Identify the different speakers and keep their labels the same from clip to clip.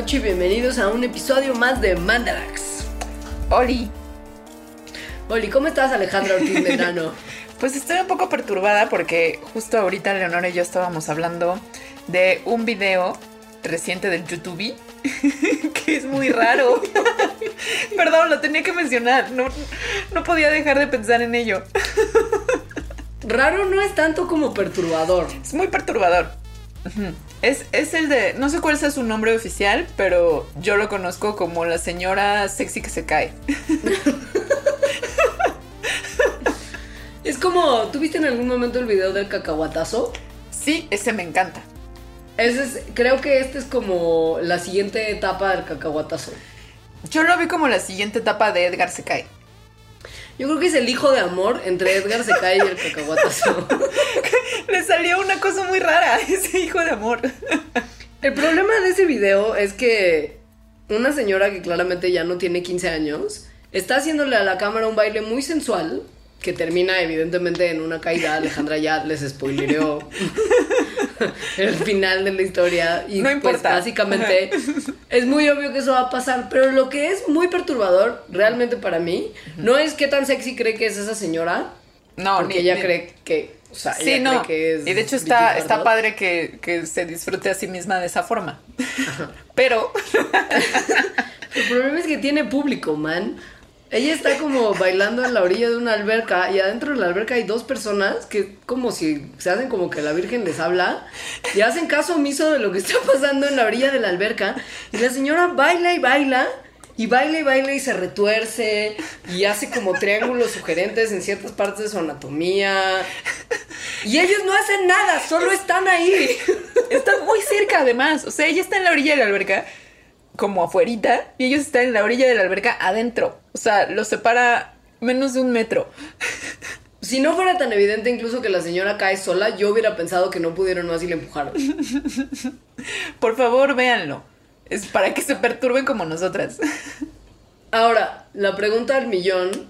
Speaker 1: noche y bienvenidos a un episodio más de Mandarax.
Speaker 2: Oli,
Speaker 1: Oli, ¿cómo estás Alejandra Ortiz Medrano?
Speaker 2: pues estoy un poco perturbada porque justo ahorita Leonora y yo estábamos hablando de un video reciente del YouTube que es muy raro. Perdón, lo tenía que mencionar. No, no podía dejar de pensar en ello.
Speaker 1: Raro no es tanto como perturbador.
Speaker 2: Es muy perturbador. Ujú. Es, es el de, no sé cuál sea su nombre oficial, pero yo lo conozco como la señora sexy que se cae.
Speaker 1: Es como, ¿tuviste en algún momento el video del cacahuatazo?
Speaker 2: Sí, ese me encanta.
Speaker 1: Ese es, creo que este es como la siguiente etapa del cacahuatazo.
Speaker 2: Yo lo vi como la siguiente etapa de Edgar se cae.
Speaker 1: Yo creo que es el hijo de amor entre Edgar Secay y el cacahuatazo.
Speaker 2: Le salió una cosa muy rara ese hijo de amor.
Speaker 1: El problema de ese video es que una señora que claramente ya no tiene 15 años está haciéndole a la cámara un baile muy sensual que termina evidentemente en una caída. Alejandra ya les spoilereó el final de la historia y
Speaker 2: No
Speaker 1: pues,
Speaker 2: importa.
Speaker 1: básicamente es muy obvio que eso va a pasar, pero lo que es muy perturbador realmente para mí no es qué tan sexy cree que es esa señora,
Speaker 2: No,
Speaker 1: porque
Speaker 2: ni-
Speaker 1: ella
Speaker 2: ni-
Speaker 1: cree que, o sea,
Speaker 2: Sí,
Speaker 1: ella
Speaker 2: no.
Speaker 1: cree que es
Speaker 2: y de hecho está, está padre que, que se disfrute a sí misma de esa forma. Pero
Speaker 1: El problema es que tiene público, man. Ella está como bailando en la orilla de una alberca y adentro de la alberca hay dos personas que como si se hacen como que la Virgen les habla y hacen caso omiso de lo que está pasando en la orilla de la alberca y la señora baila y baila y baila y baila y se retuerce y hace como triángulos sugerentes en ciertas partes de su anatomía y ellos no hacen nada, solo están ahí.
Speaker 2: está muy cerca además. O sea, ella está en la orilla de la alberca, como afuerita, y ellos están en la orilla de la alberca adentro. O sea, los separa menos de un metro.
Speaker 1: Si no fuera tan evidente incluso que la señora cae sola, yo hubiera pensado que no pudieron más y le empujaron.
Speaker 2: Por favor, véanlo. Es para que se perturben como nosotras.
Speaker 1: Ahora, la pregunta del millón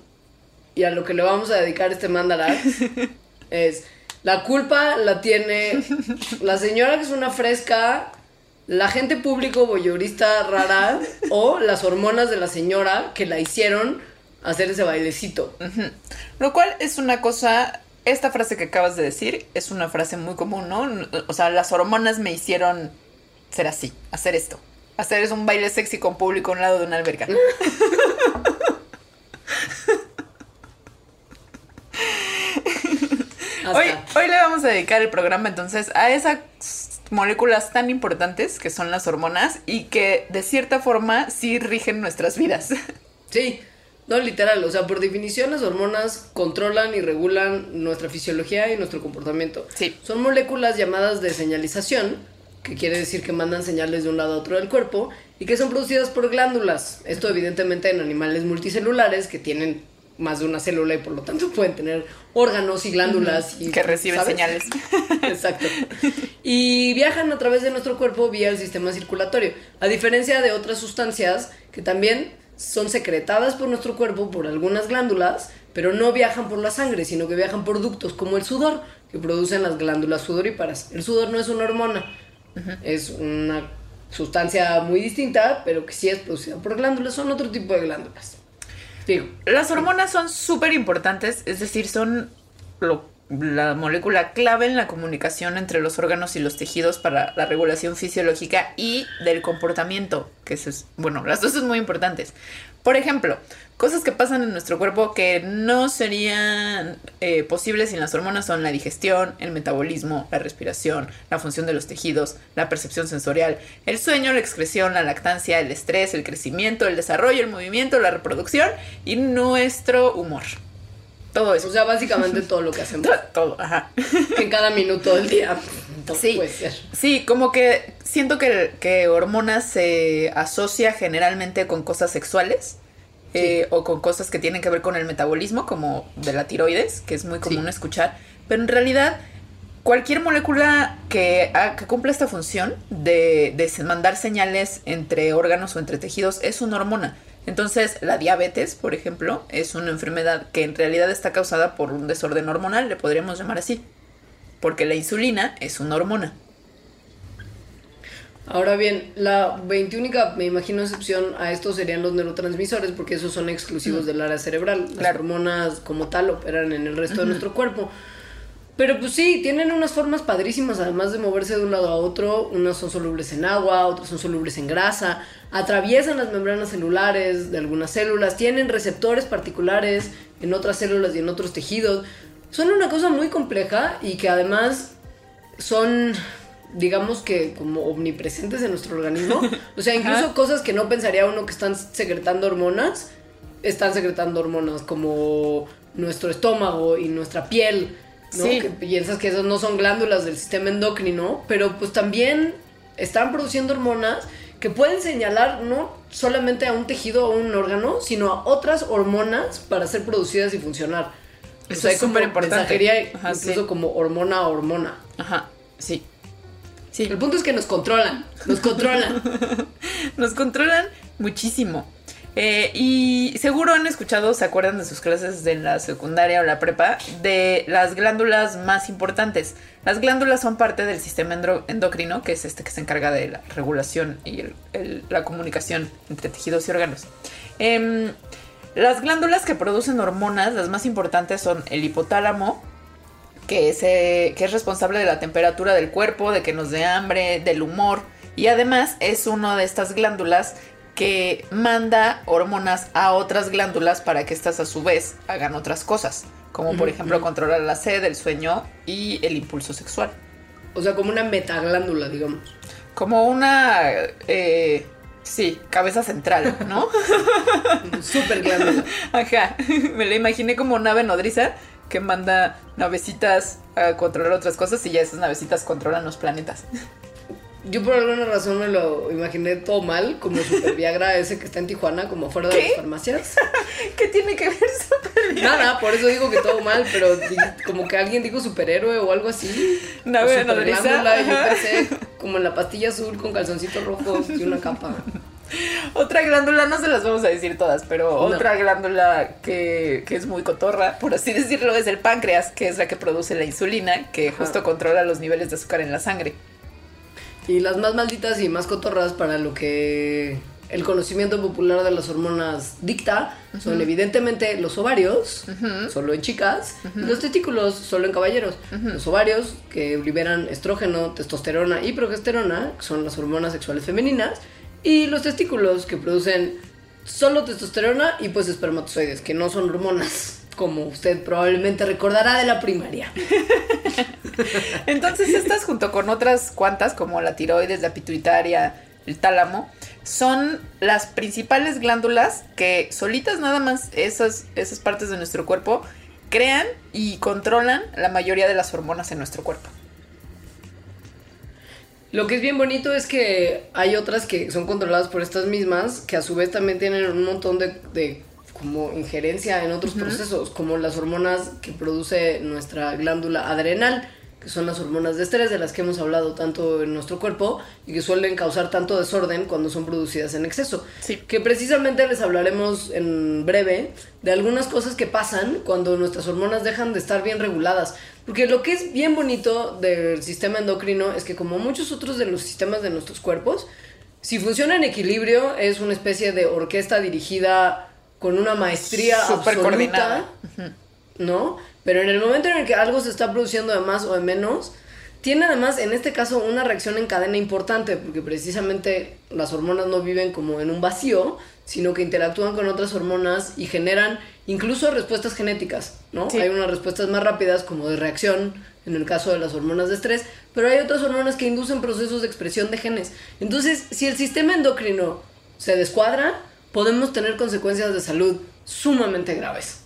Speaker 1: y a lo que le vamos a dedicar este mandala es, la culpa la tiene la señora que es una fresca, la gente público voyeurista rara o las hormonas de la señora que la hicieron hacer ese bailecito.
Speaker 2: Lo cual es una cosa. Esta frase que acabas de decir es una frase muy común, ¿no? O sea, las hormonas me hicieron ser así, hacer esto. Hacer es un baile sexy con público a un lado de una alberca. Hoy, hoy le vamos a dedicar el programa entonces a esas moléculas tan importantes que son las hormonas y que de cierta forma sí rigen nuestras vidas.
Speaker 1: Sí, no literal, o sea, por definición las hormonas controlan y regulan nuestra fisiología y nuestro comportamiento.
Speaker 2: Sí.
Speaker 1: Son moléculas llamadas de señalización, que quiere decir que mandan señales de un lado a otro del cuerpo y que son producidas por glándulas. Esto evidentemente en animales multicelulares que tienen más de una célula y por lo tanto pueden tener órganos y glándulas y
Speaker 2: que reciben
Speaker 1: ¿sabes?
Speaker 2: señales.
Speaker 1: Exacto. Y viajan a través de nuestro cuerpo vía el sistema circulatorio. A diferencia de otras sustancias que también son secretadas por nuestro cuerpo por algunas glándulas, pero no viajan por la sangre, sino que viajan por ductos, como el sudor, que producen las glándulas sudoríparas. El sudor no es una hormona, es una sustancia muy distinta, pero que sí es producida por glándulas, son otro tipo de glándulas.
Speaker 2: Las hormonas son súper importantes, es decir, son la molécula clave en la comunicación entre los órganos y los tejidos para la regulación fisiológica y del comportamiento, que es, bueno, las dos son muy importantes. Por ejemplo, cosas que pasan en nuestro cuerpo que no serían eh, posibles sin las hormonas son la digestión, el metabolismo, la respiración, la función de los tejidos, la percepción sensorial, el sueño, la excreción, la lactancia, el estrés, el crecimiento, el desarrollo, el movimiento, la reproducción y nuestro humor. Todo eso.
Speaker 1: o sea, básicamente todo lo que hacemos
Speaker 2: todo, ajá.
Speaker 1: en cada minuto del día.
Speaker 2: Sí,
Speaker 1: puede ser.
Speaker 2: sí, como que siento que, que hormonas se asocia generalmente con cosas sexuales eh, o con cosas que tienen que ver con el metabolismo, como de la tiroides, que es muy común
Speaker 1: Sí.
Speaker 2: escuchar, pero en realidad cualquier molécula que, que cumpla esta función de, mandar señales entre órganos o entre tejidos es una hormona. Entonces, la diabetes, por ejemplo, es una enfermedad que en realidad está causada por un desorden hormonal, le podríamos llamar así. Porque la insulina es una hormona.
Speaker 1: Ahora bien, la 21 me imagino, excepción a esto serían los neurotransmisores, porque esos son exclusivos del área cerebral. Las
Speaker 2: Claro.
Speaker 1: hormonas como tal operan en el resto de nuestro cuerpo. Pero pues sí, tienen unas formas padrísimas, además de moverse de un lado a otro. Unas son solubles en agua, otras son solubles en grasa. Atraviesan las membranas celulares de algunas células. Tienen receptores particulares en otras células y en otros tejidos. Son una cosa muy compleja y que además son, digamos que como omnipresentes en nuestro organismo. O sea, incluso
Speaker 2: Ajá.
Speaker 1: cosas que no pensaría uno que están secretando hormonas, están secretando hormonas como nuestro estómago y nuestra piel. ¿no?
Speaker 2: Sí.
Speaker 1: Que piensas que esas no son glándulas del sistema endocrino, pero pues también están produciendo hormonas que pueden señalar no solamente a un tejido o un órgano, sino a otras hormonas para ser producidas y funcionar.
Speaker 2: Eso es
Speaker 1: mensajería
Speaker 2: Ajá,
Speaker 1: incluso
Speaker 2: sí.
Speaker 1: como hormona a hormona.
Speaker 2: Ajá, sí. Sí.
Speaker 1: El punto es que nos controlan, nos controlan.
Speaker 2: Nos controlan muchísimo. Eh, y seguro han escuchado, se acuerdan de sus clases de la secundaria o la prepa, de las glándulas más importantes. Las glándulas son parte del sistema endocrino, que es este que se encarga de la regulación y el- el- la comunicación entre tejidos y órganos. Em, las glándulas que producen hormonas, las más importantes son el hipotálamo, que es, eh, que es responsable de la temperatura del cuerpo, de que nos dé hambre, del humor. Y además es una de estas glándulas que manda hormonas a otras glándulas para que éstas a su vez hagan otras cosas. Como por ejemplo controlar la sed, el sueño y el impulso sexual.
Speaker 1: O sea, como una metaglándula, digamos.
Speaker 2: Como una... eh, sí, cabeza central, ¿no?
Speaker 1: Super glándula.
Speaker 2: Ajá, me la imaginé como nave nodriza que manda navecitas a controlar otras cosas y ya esas navecitas controlan los planetas.
Speaker 1: Yo por alguna razón me lo imaginé todo mal, como Super Viagra ese que está en Tijuana, como afuera de
Speaker 2: ¿Qué?
Speaker 1: las farmacias.
Speaker 2: ¿Qué tiene que ver super bien?
Speaker 1: Nada, por eso digo que todo mal, pero como que alguien dijo superhéroe o algo así.
Speaker 2: Nave
Speaker 1: O
Speaker 2: nodriza,
Speaker 1: superglándula, y Yo pensé como en la pastilla azul con calzoncitos rojos y una capa.
Speaker 2: Otra glándula, no se las vamos a decir todas, pero
Speaker 1: No.
Speaker 2: otra glándula que, que es muy cotorra, por así decirlo, es el páncreas, que es la que produce la insulina, que
Speaker 1: Ajá.
Speaker 2: justo controla los niveles de azúcar en la sangre.
Speaker 1: Y las más malditas y más cotorras para lo que el conocimiento popular de las hormonas dicta son evidentemente los ovarios, solo en chicas, y los testículos, solo en caballeros. Los ovarios que liberan estrógeno, testosterona y progesterona, que son las hormonas sexuales femeninas, y los testículos que producen solo testosterona y pues espermatozoides, que no son hormonas, como usted probablemente recordará de la primaria.
Speaker 2: Entonces estas junto con otras cuantas como la tiroides, la pituitaria, el tálamo, son las principales glándulas que solitas nada más esas, esas partes de nuestro cuerpo crean y controlan la mayoría de las hormonas en nuestro cuerpo.
Speaker 1: Lo que es bien bonito es que hay otras que son controladas por estas mismas, que a su vez también tienen un montón de, de como injerencia en otros procesos, como las hormonas que produce nuestra glándula adrenal, que son las hormonas de estrés de las que hemos hablado tanto en nuestro cuerpo y que suelen causar tanto desorden cuando son producidas en exceso.
Speaker 2: Sí.
Speaker 1: Que precisamente les hablaremos en breve de algunas cosas que pasan cuando nuestras hormonas dejan de estar bien reguladas. Porque lo que es bien bonito del sistema endocrino es que como muchos otros de los sistemas de nuestros cuerpos, si funciona en equilibrio es una especie de orquesta dirigida con una maestría
Speaker 2: Súper
Speaker 1: absoluta,
Speaker 2: coordinada.
Speaker 1: ¿no? Pero en el momento en el que algo se está produciendo de más o de menos, tiene además en este caso una reacción en cadena importante, porque precisamente las hormonas no viven como en un vacío, sino que interactúan con otras hormonas y generan incluso respuestas genéticas, ¿no?
Speaker 2: Sí.
Speaker 1: Hay unas respuestas más rápidas como de reacción en el caso de las hormonas de estrés, pero hay otras hormonas que inducen procesos de expresión de genes. Entonces, si el sistema endocrino se descuadra, podemos tener consecuencias de salud sumamente graves.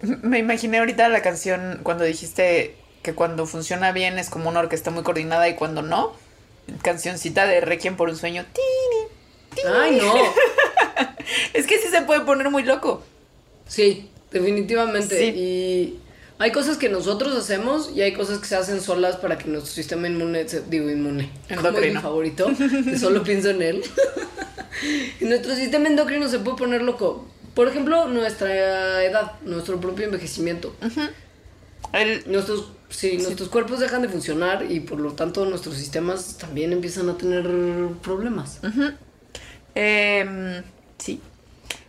Speaker 2: Me imaginé ahorita la canción cuando dijiste que cuando funciona bien es como una orquesta muy coordinada y cuando no, cancioncita de Requiem por un sueño. Tini, tini.
Speaker 1: Ay, no.
Speaker 2: Es que sí se puede poner muy loco.
Speaker 1: Sí, definitivamente.
Speaker 2: Sí.
Speaker 1: Y hay cosas que nosotros hacemos y hay cosas que se hacen solas para que nuestro sistema inmune, se- digo inmune, como es mi favorito, que solo pienso en él. y nuestro sistema endocrino se puede poner loco. Por ejemplo, nuestra edad, nuestro propio envejecimiento.
Speaker 2: El,
Speaker 1: Nuestros, sí, nuestros cuerpos dejan de funcionar y por lo tanto nuestros sistemas también empiezan a tener problemas.
Speaker 2: Em, sí.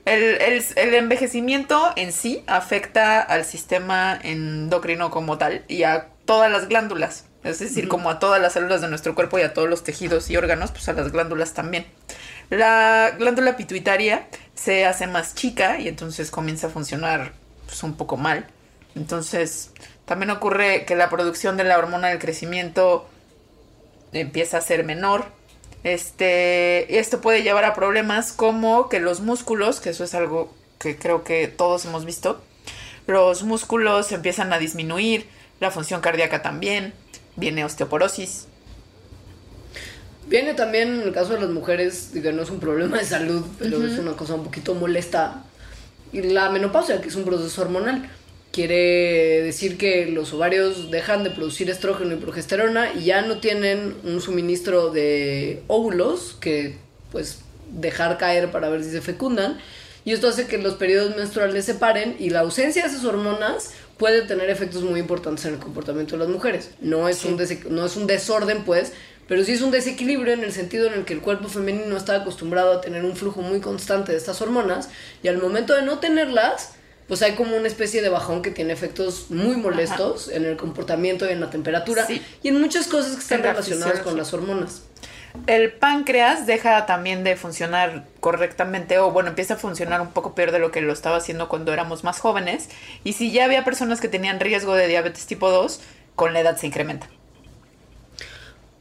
Speaker 2: El, el- el envejecimiento en sí afecta al sistema endocrino como tal y a todas las glándulas. Es decir, como a todas las células de nuestro cuerpo y a todos los tejidos y órganos, pues a las glándulas también. La glándula pituitaria se hace más chica y entonces comienza a funcionar pues, un poco mal. Entonces, también ocurre que la producción de la hormona del crecimiento empieza a ser menor. Este, esto puede llevar a problemas como que los músculos, que eso es algo que creo que todos hemos visto, los músculos empiezan a disminuir, la función cardíaca también, viene osteoporosis.
Speaker 1: Viene también en el caso de las mujeres, digo, no es un problema de salud, pero es una cosa un poquito molesta. Y la menopausia, que es un proceso hormonal, quiere decir que los ovarios dejan de producir estrógeno y progesterona y ya no tienen un suministro de óvulos que pues dejar caer para ver si se fecundan. Y esto hace que los periodos menstruales se paren y la ausencia de esas hormonas puede tener efectos muy importantes en el comportamiento de las mujeres. No es, un, dese- no es un desorden, pues, pero sí es un desequilibrio en el sentido en el que el cuerpo femenino está acostumbrado a tener un flujo muy constante de estas hormonas y al momento de no tenerlas, pues hay como una especie de bajón que tiene efectos muy molestos en el comportamiento y en la temperatura
Speaker 2: Sí.
Speaker 1: y en muchas cosas que están relacionadas con las hormonas.
Speaker 2: El páncreas deja también de funcionar correctamente o bueno, empieza a funcionar un poco peor de lo que lo estaba haciendo cuando éramos más jóvenes. Y si ya había personas que tenían riesgo de diabetes tipo 2, con la edad se incrementa.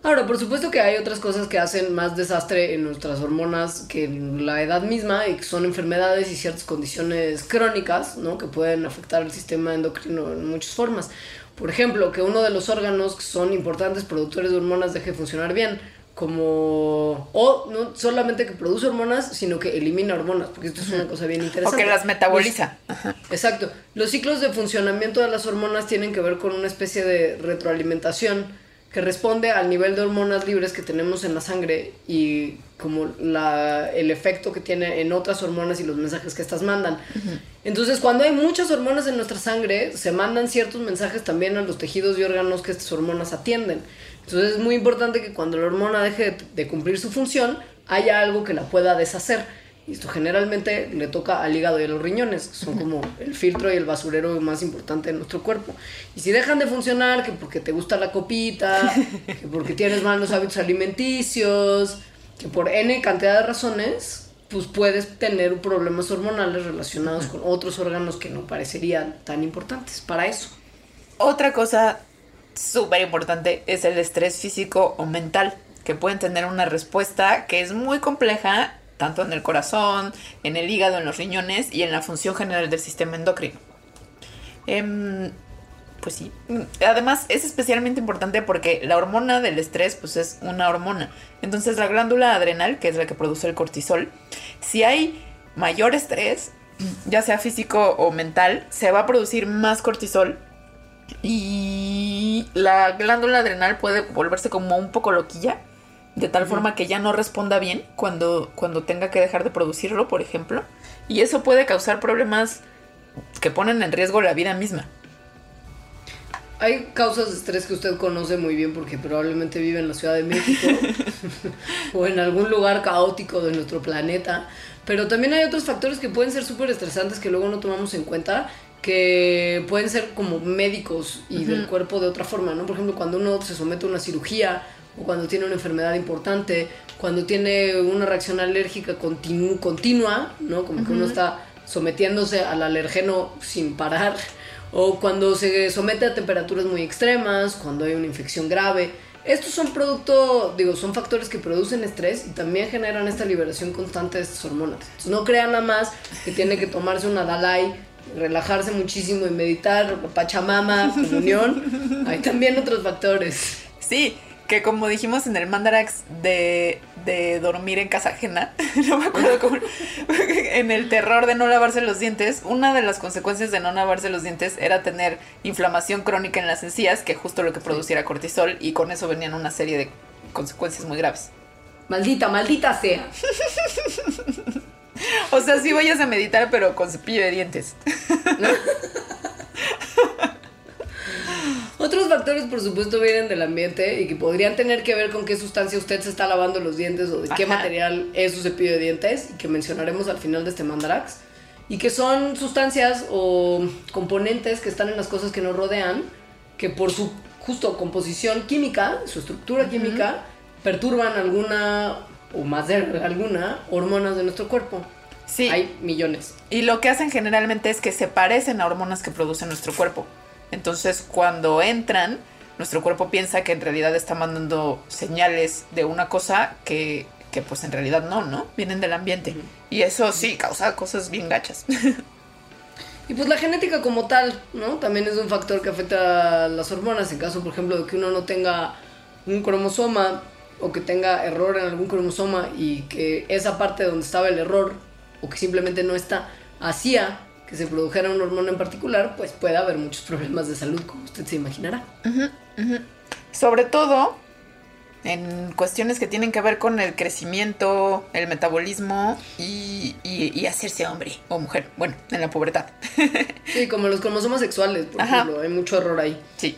Speaker 1: Ahora, por supuesto que hay otras cosas que hacen más desastre en nuestras hormonas que en la edad misma y que son enfermedades y ciertas condiciones crónicas, ¿no? Que pueden afectar el sistema endocrino en muchas formas. Por ejemplo, que uno de los órganos que son importantes productores de hormonas deje de funcionar bien, como... O no solamente que produce hormonas, sino que elimina hormonas, porque esto es una cosa bien
Speaker 2: O
Speaker 1: interesante.
Speaker 2: que las metaboliza.
Speaker 1: Exacto. Los ciclos de funcionamiento de las hormonas tienen que ver con una especie de retroalimentación que responde al nivel de hormonas libres que tenemos en la sangre y como la, el efecto que tiene en otras hormonas y los mensajes que estas mandan. Entonces, cuando hay muchas hormonas en nuestra sangre, se mandan ciertos mensajes también a los tejidos y órganos que estas hormonas atienden. Entonces, es muy importante que cuando la hormona deje de, de cumplir su función, haya algo que la pueda deshacer. Y esto generalmente le toca al hígado y a los riñones, que son como el filtro y el basurero más importante de nuestro cuerpo. Y si dejan de funcionar, que porque te gusta la copita, que porque tienes malos hábitos alimenticios, que por N cantidad de razones, pues puedes tener problemas hormonales relacionados con otros órganos que no parecerían tan importantes para eso.
Speaker 2: Otra cosa súper importante es el estrés físico o mental, que pueden tener una respuesta que es muy compleja, tanto en el corazón, en el hígado, en los riñones y en la función general del sistema endocrino. Em, pues sí. Además, es especialmente importante porque la hormona del estrés, pues es una hormona. Entonces, la glándula adrenal, que es la que produce el cortisol, si hay mayor estrés, ya sea físico o mental, se va a producir más cortisol y la glándula adrenal puede volverse como un poco loquilla, de tal forma que ya no responda bien cuando, cuando tenga que dejar de producirlo, por ejemplo. Y eso puede causar problemas que ponen en riesgo la vida misma.
Speaker 1: Hay causas de estrés que usted conoce muy bien porque probablemente vive en la Ciudad de México o en algún lugar caótico de nuestro planeta. Pero también hay otros factores que pueden ser súper estresantes que luego no tomamos en cuenta, que pueden ser como médicos y del cuerpo de otra forma, ¿no? Por ejemplo, cuando uno se somete a una cirugía o cuando tiene una enfermedad importante, cuando tiene una reacción alérgica continu- continua, ¿no? Como que uno está sometiéndose al alergeno sin parar, o cuando se somete a temperaturas muy extremas, cuando hay una infección grave. Estos son producto, digo, son factores que producen estrés y también generan esta liberación constante de estas hormonas. Entonces no crean nada más que tiene que tomarse una Dalai relajarse muchísimo y meditar, Pachamama, comunión, hay también otros factores.
Speaker 2: Sí, que como dijimos en el Mandarax de, de dormir en casa ajena, no me acuerdo cómo, en el terror de no lavarse los dientes, una de las consecuencias de no lavarse los dientes era tener inflamación crónica en las encías, que justo lo que produciera cortisol, y con eso venían una serie de consecuencias muy graves.
Speaker 1: Maldita, maldita sea.
Speaker 2: O sea, sí vayas a meditar, pero con cepillo de dientes.
Speaker 1: Otros factores, por supuesto, vienen del ambiente y que podrían tener que ver con qué sustancia usted se está lavando los dientes o de qué
Speaker 2: Ajá.
Speaker 1: material es su cepillo de dientes y que mencionaremos al final de este mandarax. Y que son sustancias o componentes que están en las cosas que nos rodean, que por su justo composición química, su estructura química, perturban alguna o más de alguna hormonas de nuestro cuerpo.
Speaker 2: Sí.
Speaker 1: Hay millones.
Speaker 2: Y lo que hacen generalmente es que se parecen a hormonas que produce nuestro cuerpo. Entonces, cuando entran, nuestro cuerpo piensa que en realidad está mandando señales de una cosa que, que pues en realidad no, ¿no? Vienen del ambiente. Y eso sí causa cosas bien gachas.
Speaker 1: Y pues la genética como tal, ¿no? También es un factor que afecta a las hormonas. En caso, por ejemplo, de que uno no tenga un cromosoma o que tenga error en algún cromosoma y que esa parte donde estaba el error o que simplemente no está, hacía que se produjera una hormona en particular, pues puede haber muchos problemas de salud, como usted se imaginará.
Speaker 2: Sobre todo en cuestiones que tienen que ver con el crecimiento, el metabolismo y, y- y hacerse hombre o mujer. Bueno, en la pubertad.
Speaker 1: Sí, como los cromosomas sexuales, por
Speaker 2: Ajá.
Speaker 1: ejemplo, hay mucho error ahí.
Speaker 2: sí.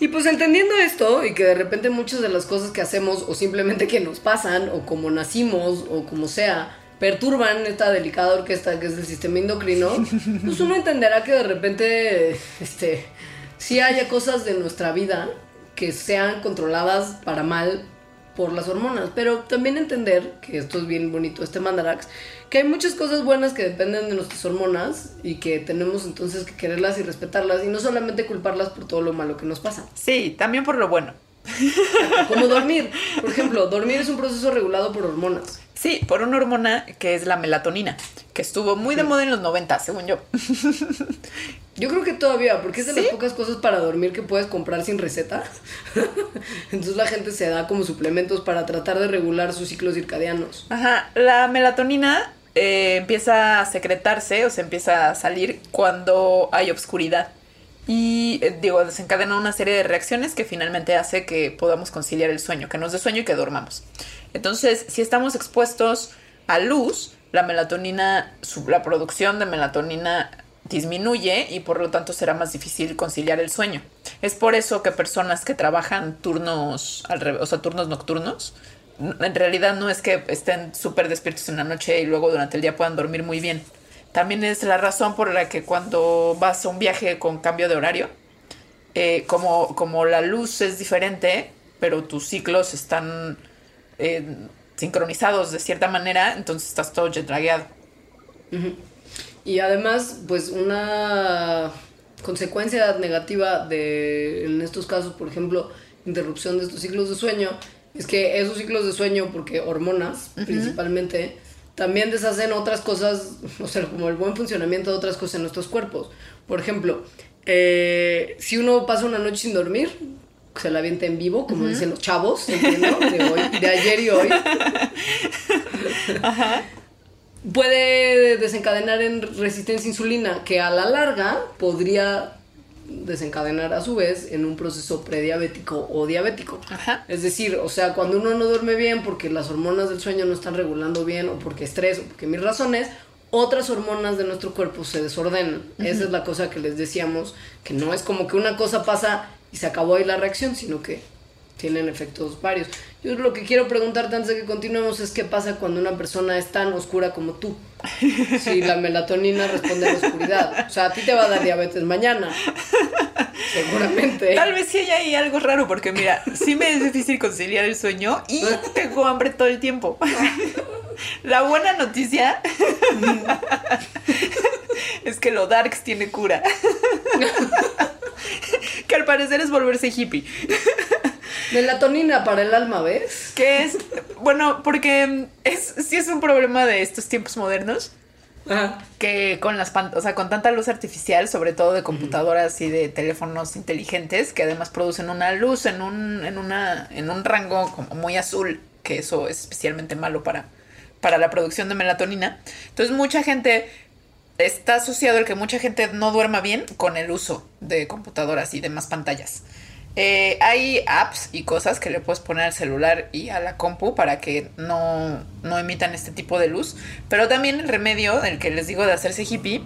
Speaker 1: Y pues entendiendo esto y que de repente muchas de las cosas que hacemos o simplemente que nos pasan o como nacimos o como sea perturban esta delicada orquesta que es el sistema endocrino, pues uno entenderá que de repente este sí haya cosas de nuestra vida que sean controladas para mal por las hormonas, pero también entender que esto es bien bonito este mandarax, que hay muchas cosas buenas que dependen de nuestras hormonas y que tenemos entonces que quererlas y respetarlas y no solamente culparlas por todo lo malo que nos pasa.
Speaker 2: Sí, también por lo bueno.
Speaker 1: Como dormir. Por ejemplo, dormir es un proceso regulado por hormonas.
Speaker 2: Sí, por una hormona que es la melatonina, que estuvo muy de moda en los 90, según yo.
Speaker 1: Yo creo que todavía, porque es de las pocas cosas para dormir que puedes comprar sin receta. Entonces la gente se da como suplementos para tratar de regular sus ciclos circadianos.
Speaker 2: Ajá, la melatonina eh, empieza a secretarse o se empieza a salir cuando hay obscuridad. Y eh, digo, desencadena una serie de reacciones que finalmente hace que podamos conciliar el sueño, que nos dé sueño y que dormamos. Entonces, si estamos expuestos a luz, la melatonina, la producción de melatonina disminuye y por lo tanto será más difícil conciliar el sueño. Es por eso que personas que trabajan turnos o turnos nocturnos, en realidad no es que estén súper despiertos en la noche y luego durante el día puedan dormir muy bien. También es la razón por la que cuando vas a un viaje con cambio de horario, eh, como, como la luz es diferente, pero tus ciclos están eh, sincronizados de cierta manera, entonces estás todo jetlagueado.
Speaker 1: Y además, pues una consecuencia negativa de, en estos casos, por ejemplo, interrupción de estos ciclos de sueño, es que esos ciclos de sueño, porque hormonas principalmente, también deshacen otras cosas, o sea, como el buen funcionamiento de otras cosas en nuestros cuerpos. Por ejemplo, eh, si uno pasa una noche sin dormir, se la avienta en vivo, como dicen los chavos, entiendo, de hoy, de ayer y hoy. puede desencadenar en resistencia a insulina, que a la larga podría desencadenar a su vez en un proceso prediabético o diabético.
Speaker 2: Ajá.
Speaker 1: Es decir, o sea, cuando uno no duerme bien porque las hormonas del sueño no están regulando bien o porque estrés o porque mil razones, otras hormonas de nuestro cuerpo se desordenan. Esa es la cosa que les decíamos, que no es como que una cosa pasa y se acabó ahí la reacción, sino que tienen efectos varios. Yo lo que quiero preguntarte antes de que continuemos es qué pasa cuando una persona es tan oscura como tú. Si la melatonina responde a la oscuridad. O sea, a ti te va a dar diabetes mañana. Seguramente.
Speaker 2: Tal vez sí hay ahí algo raro, porque mira, sí me es difícil conciliar el sueño y tengo hambre todo el tiempo. La buena noticia es que lo Darks tiene cura. Que al parecer es volverse hippie.
Speaker 1: Melatonina para el alma, ¿ves?
Speaker 2: Que es, bueno, porque es, sí es un problema de estos tiempos modernos,
Speaker 1: Ajá.
Speaker 2: que con las pan- o sea, con tanta luz artificial, sobre todo de computadoras y de teléfonos inteligentes, que además producen una luz en un, en una, en un rango como muy azul, que eso es especialmente malo para, para la producción de melatonina. Entonces mucha gente está asociado el que mucha gente no duerma bien con el uso de computadoras y demás pantallas. Eh, hay apps y cosas que le puedes poner al celular y a la compu para que no, no emitan este tipo de luz. Pero también el remedio, el que les digo de hacerse hippie,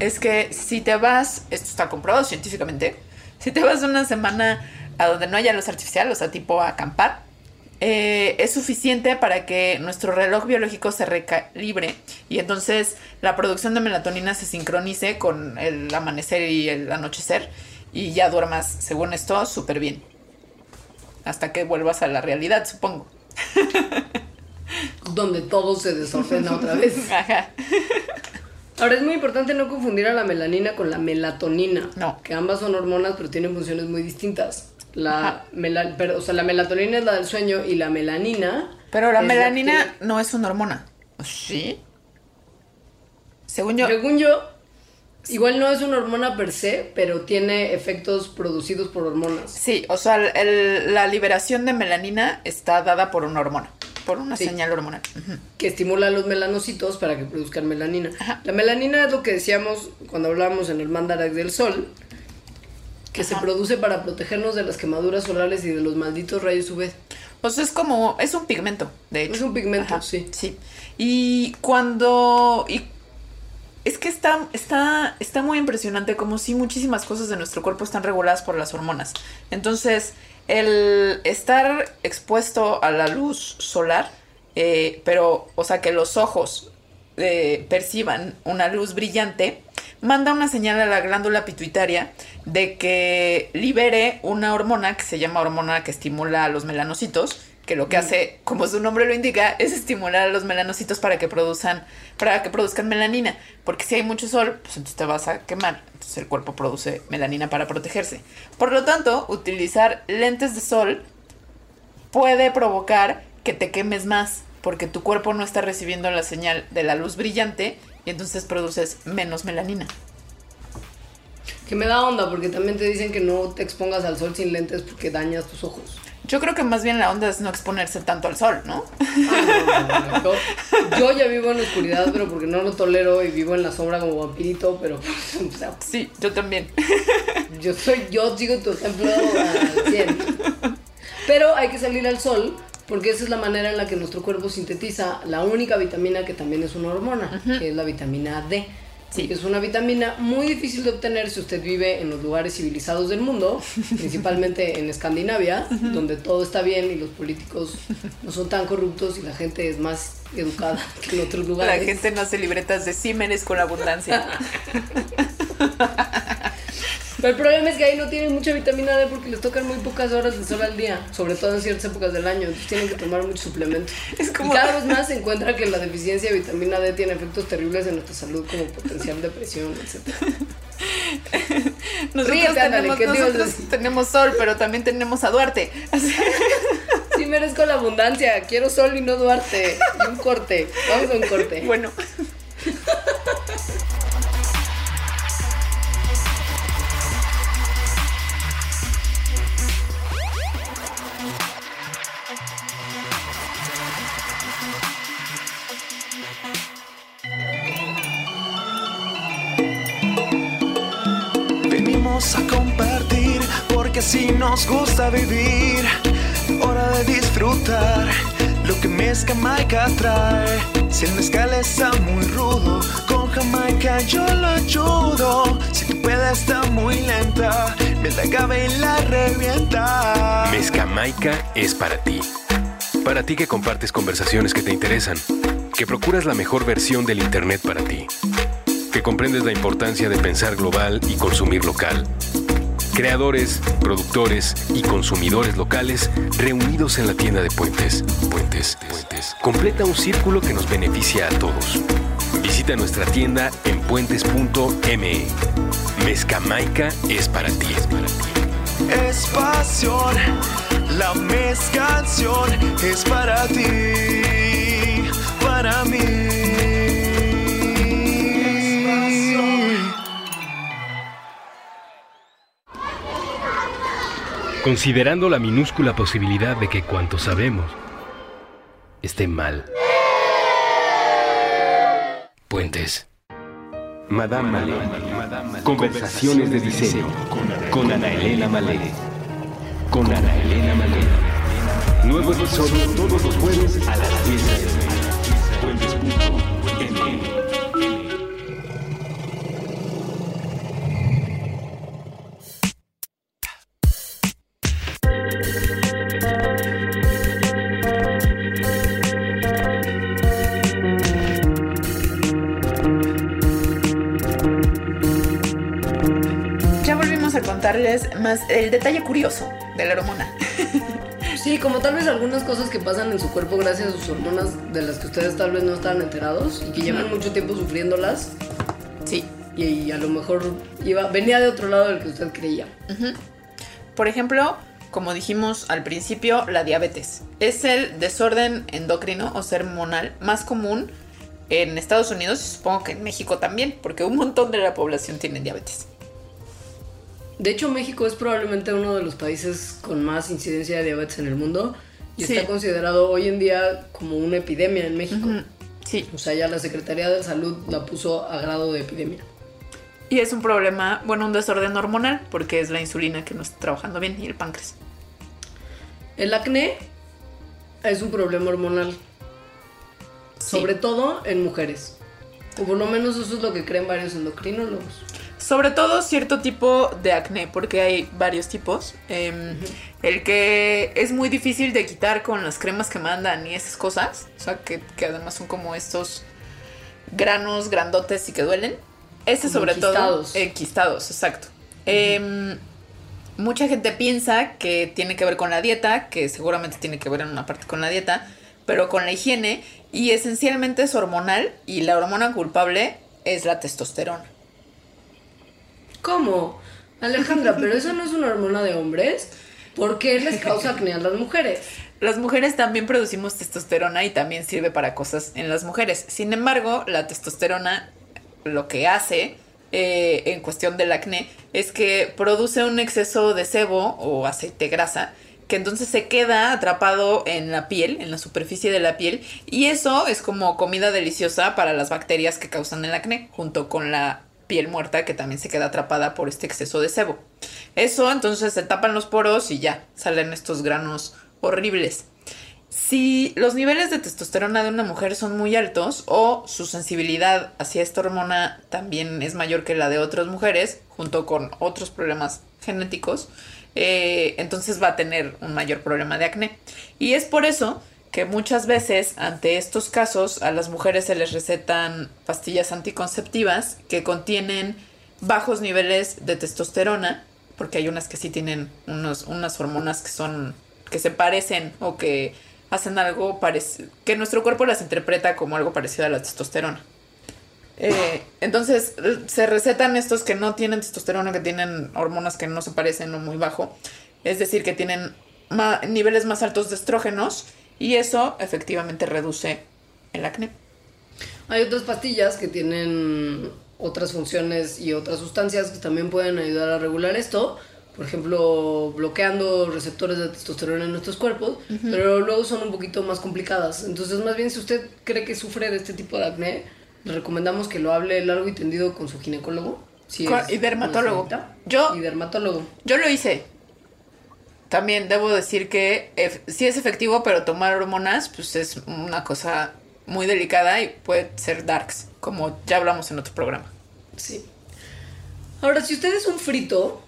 Speaker 2: es que si te vas, esto está comprobado científicamente, si te vas una semana a donde no haya luz artificial, o sea, tipo a acampar, eh, es suficiente para que nuestro reloj biológico se recalibre y entonces la producción de melatonina se sincronice con el amanecer y el anochecer y ya duermas, según esto, súper bien. Hasta que vuelvas a la realidad, supongo.
Speaker 1: Donde todo se desordena otra vez.
Speaker 2: Ajá.
Speaker 1: Ahora es muy importante no confundir a la melanina con la melatonina.
Speaker 2: No.
Speaker 1: Que ambas son hormonas, pero tienen funciones muy distintas. La, mela- pero, o sea, la melatonina es la del sueño y la melanina.
Speaker 2: Pero la melanina
Speaker 1: que-
Speaker 2: no es una hormona. ¿Sí? Según yo.
Speaker 1: Según yo, igual no es una hormona per se, pero tiene efectos producidos por hormonas.
Speaker 2: Sí, o sea, el- la liberación de melanina está dada por una hormona, por una
Speaker 1: Sí.
Speaker 2: señal hormonal.
Speaker 1: Que estimula a los melanocitos para que produzcan melanina.
Speaker 2: Ajá.
Speaker 1: La melanina es lo que decíamos cuando hablábamos en el mandarax del sol, que se produce para protegernos de las quemaduras solares y de los malditos rayos UV.
Speaker 2: Sea, es como, es un pigmento, de hecho.
Speaker 1: Es un pigmento, sí.
Speaker 2: Sí. Y cuando, y es que está, está, está muy impresionante como si muchísimas cosas de nuestro cuerpo están reguladas por las hormonas. Entonces, el estar expuesto a la luz solar, eh, pero, o sea, que los ojos eh, perciban una luz brillante, manda una señal a la glándula pituitaria de que libere una hormona que se llama hormona que estimula a los melanocitos, que lo que hace, como su nombre lo indica, es estimular a los melanocitos para que produzcan, para que produzcan melanina. Porque si hay mucho sol, pues entonces te vas a quemar. Entonces el cuerpo produce melanina para protegerse. Por lo tanto, utilizar lentes de sol puede provocar que te quemes más porque tu cuerpo no está recibiendo la señal de la luz brillante y entonces produces menos melanina.
Speaker 1: Que me da onda porque también te dicen que no te expongas al sol sin lentes porque dañas tus ojos.
Speaker 2: Yo creo que más bien la onda es no exponerse tanto al sol, ¿no?
Speaker 1: Ah, no, no, no. Yo, yo ya vivo en la oscuridad, pero porque no lo tolero y vivo en la sombra como vampirito, pero o sea,
Speaker 2: Sí, yo también.
Speaker 1: yo soy, yo sigo tu ejemplo al 100. Pero hay que salir al sol porque esa es la manera en la que nuestro cuerpo sintetiza la única vitamina que también es una hormona, que es la vitamina D.
Speaker 2: Sí.
Speaker 1: Es una vitamina muy difícil de obtener si usted vive en los lugares civilizados del mundo, principalmente en Escandinavia, donde todo está bien y los políticos no son tan corruptos y la gente es más educada que en otros
Speaker 2: La
Speaker 1: lugares.
Speaker 2: gente no hace libretas de símenes con abundancia.
Speaker 1: Pero el problema es que ahí no tienen mucha vitamina D porque les tocan muy pocas horas de sol al día, sobre todo en ciertas épocas del año. Entonces tienen que tomar mucho suplemento.
Speaker 2: Es como-
Speaker 1: Y cada vez más se encuentra que la deficiencia de vitamina D tiene efectos terribles en nuestra salud, como potencial depresión, etc.
Speaker 2: Nosotros,
Speaker 1: Ríete,
Speaker 2: tenemos,
Speaker 1: ¿qué te ibas a
Speaker 2: nosotros tenemos sol, pero también tenemos a Duarte. Así-
Speaker 1: Sí merezco la abundancia, quiero sol y no Duarte. Y un corte. Vamos a un corte.
Speaker 2: Bueno.
Speaker 3: Venimos a compartir porque así nos gusta vivir. Hora de disfrutar lo que mezcla Jamaica trae. Si el mezcal está muy rudo, con Jamaica yo lo ayudo. Si tu peda está muy lenta, me la agave y la revienta.
Speaker 4: Mezcamaica es para ti. Para ti que compartes conversaciones que te interesan, que procuras la mejor versión del Internet para ti, comprendes la importancia de pensar global y consumir local. Creadores, productores y consumidores locales reunidos en la tienda de Puentes. Puentes, Puentes. Completa un círculo que nos beneficia a todos. Visita nuestra tienda en puentes.me. Mezcamaica es para ti. Es para ti.
Speaker 3: Es pasión, la mezcanción es para ti, para mí.
Speaker 4: Considerando la minúscula posibilidad de que cuanto sabemos esté mal. Puentes. Madame Malé. Conversaciones de diseño con Ana Elena Malé. Con Ana Elena Malé. Nuevo episodio todos los jueves a las 10 de Puentes.ml.
Speaker 2: Ya más el detalle curioso de la hormona.
Speaker 1: Sí, como tal vez algunas cosas que pasan en su cuerpo gracias a sus hormonas de las que ustedes tal vez no estaban enterados y que llevan mucho tiempo sufriéndolas
Speaker 2: Sí.
Speaker 1: y, a lo mejor iba, venía de otro lado del que usted creía.
Speaker 2: Por ejemplo, como dijimos al principio, la diabetes. Es el desorden endocrino o hormonal más común en Estados Unidos y supongo que en México también, porque un montón de la población tiene diabetes.
Speaker 1: De hecho, México es probablemente uno de los países con más incidencia de diabetes en el mundo y
Speaker 2: Sí.
Speaker 1: está considerado hoy en día como una epidemia en México.
Speaker 2: Sí,
Speaker 1: O sea, ya la Secretaría de Salud la puso a grado de epidemia.
Speaker 2: y es un problema, bueno, un desorden hormonal, porque es la insulina que no está trabajando bien y el páncreas.
Speaker 1: El acné es un problema hormonal,
Speaker 2: Sí.
Speaker 1: sobre todo en mujeres. O por lo menos eso es lo que creen varios endocrinólogos.
Speaker 2: Sobre todo cierto tipo de acné, porque hay varios tipos. Em, El que es muy difícil de quitar con las cremas que mandan y esas cosas. O sea, que, que además son como estos granos grandotes y que duelen. Ese sobre
Speaker 1: enquistados.
Speaker 2: todo. Enquistados, exacto. Em, mucha gente piensa que tiene que ver con la dieta, que seguramente tiene que ver en una parte con la dieta, pero con la higiene. Y esencialmente es hormonal y la hormona culpable es la testosterona.
Speaker 1: ¿Cómo? Alejandra, pero eso no es una hormona de hombres. ¿Por qué les causa acné a las mujeres?
Speaker 2: Las mujeres también producimos testosterona y también sirve para cosas en las mujeres. Sin embargo, la testosterona lo que hace eh, en cuestión del acné es que produce un exceso de sebo o aceite grasa que entonces se queda atrapado en la piel, en la superficie de la piel, y eso es como comida deliciosa para las bacterias que causan el acné, junto con la piel muerta que también se queda atrapada por este exceso de sebo. Eso entonces se tapan los poros y ya salen estos granos horribles. Si los niveles de testosterona de una mujer son muy altos o su sensibilidad hacia esta hormona también es mayor que la de otras mujeres, junto con otros problemas genéticos, eh, entonces va a tener un mayor problema de acné. Y es por eso que muchas veces ante estos casos a las mujeres se les recetan pastillas anticonceptivas que contienen bajos niveles de testosterona, porque hay unas que sí tienen unos, unas hormonas que son que se parecen o que hacen algo parecido, que nuestro cuerpo las interpreta como algo parecido a la testosterona. Eh, entonces se recetan estos que no tienen testosterona, que tienen hormonas que no se parecen o muy bajo, es decir, que tienen niveles más altos de estrógenos y eso efectivamente reduce el acné.
Speaker 1: Hay otras pastillas que tienen otras funciones y otras sustancias que también pueden ayudar a regular esto. Por ejemplo, bloqueando receptores de testosterona en nuestros cuerpos, pero luego son un poquito más complicadas. Entonces, más bien, si usted cree que sufre de este tipo de acné, le recomendamos que lo hable largo y tendido con su ginecólogo. si
Speaker 2: y dermatólogo. Yo-
Speaker 1: Y dermatólogo.
Speaker 2: Yo lo hice. También debo decir que ef- sí es efectivo, pero tomar hormonas pues es una cosa muy delicada y puede ser darks, como ya hablamos en otro programa.
Speaker 1: Sí. Ahora, si usted es un frito,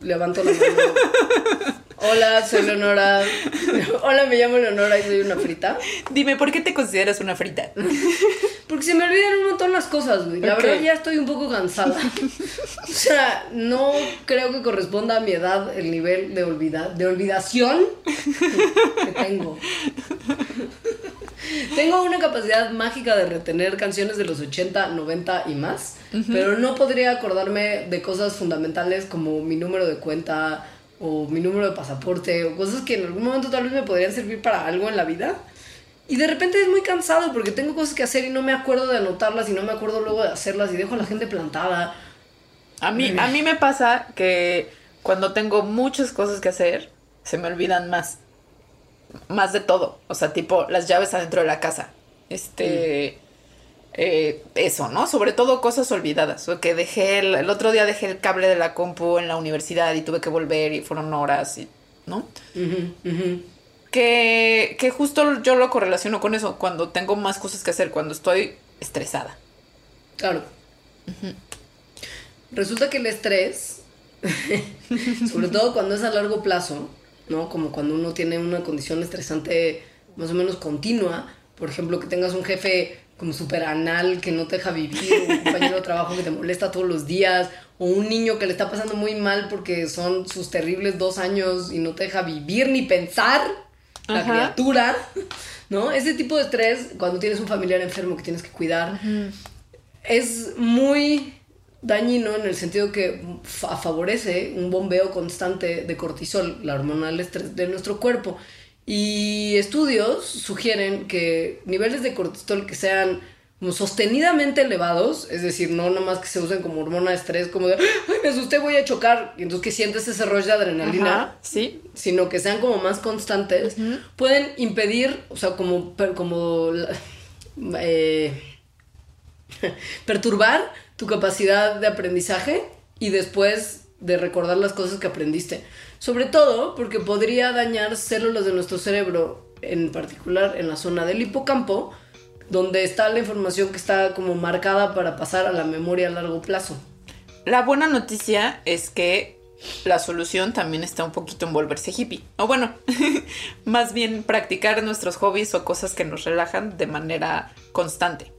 Speaker 1: levanto la mano. Hola, soy Leonora. Hola, me llamo Leonora y soy una frita.
Speaker 2: Dime, ¿por qué te consideras una frita?
Speaker 1: Porque se me olvidan un montón las cosas, güey. La verdad ya estoy un poco cansada. O sea, no creo que corresponda a mi edad el nivel de, olvida de olvidación que tengo. Tengo una capacidad mágica de retener canciones de los 80, 90 y más, pero no podría acordarme de cosas fundamentales como mi número de cuenta o mi número de pasaporte o cosas que en algún momento tal vez me podrían servir para algo en la vida. Y de repente es muy cansado porque tengo cosas que hacer y no me acuerdo de anotarlas y no me acuerdo luego de hacerlas y dejo a la gente plantada.
Speaker 2: A mí, a mí me pasa que Cuando tengo muchas cosas que hacer, se me olvidan más. Más de todo. O sea, tipo las llaves adentro de la casa. Este. Eh, eso, ¿no? Sobre todo cosas olvidadas. O que dejé el, el otro día dejé el cable de la compu en la universidad y tuve que volver y fueron horas y. ¿No? Que, que justo yo lo correlaciono con eso, cuando tengo más cosas que hacer, cuando estoy estresada.
Speaker 1: Claro. Resulta que el estrés, sobre todo cuando es a largo plazo, ¿no? Como cuando uno tiene una condición estresante más o menos continua, por ejemplo, que tengas un jefe como súper anal que no te deja vivir, o un compañero de trabajo que te molesta todos los días, o un niño que le está pasando muy mal porque son sus terribles dos años y no te deja vivir ni pensar, la
Speaker 2: Ajá.
Speaker 1: criatura, ¿no? Ese tipo de estrés, cuando tienes un familiar enfermo que tienes que cuidar, es muy dañino en el sentido que fa- favorece un bombeo constante de cortisol, la hormona del estrés de nuestro cuerpo. Y estudios sugieren que niveles de cortisol que sean como sostenidamente elevados, es decir, no nada más que se usen como hormona de estrés, como de, ay, me asusté, voy a chocar, y entonces que sientes ese rush de adrenalina,
Speaker 2: Ajá, sí.
Speaker 1: sino que sean como más constantes, pueden impedir, o sea, como, como eh, perturbar tu capacidad de aprendizaje y después de recordar las cosas que aprendiste. Sobre todo porque podría dañar células de nuestro cerebro, en particular en la zona del hipocampo, donde está la información que está como marcada para pasar a la memoria a largo plazo.
Speaker 2: La buena noticia es que la solución también está un poquito en volverse hippie. O bueno, más bien practicar nuestros hobbies o cosas que nos relajan de manera constante.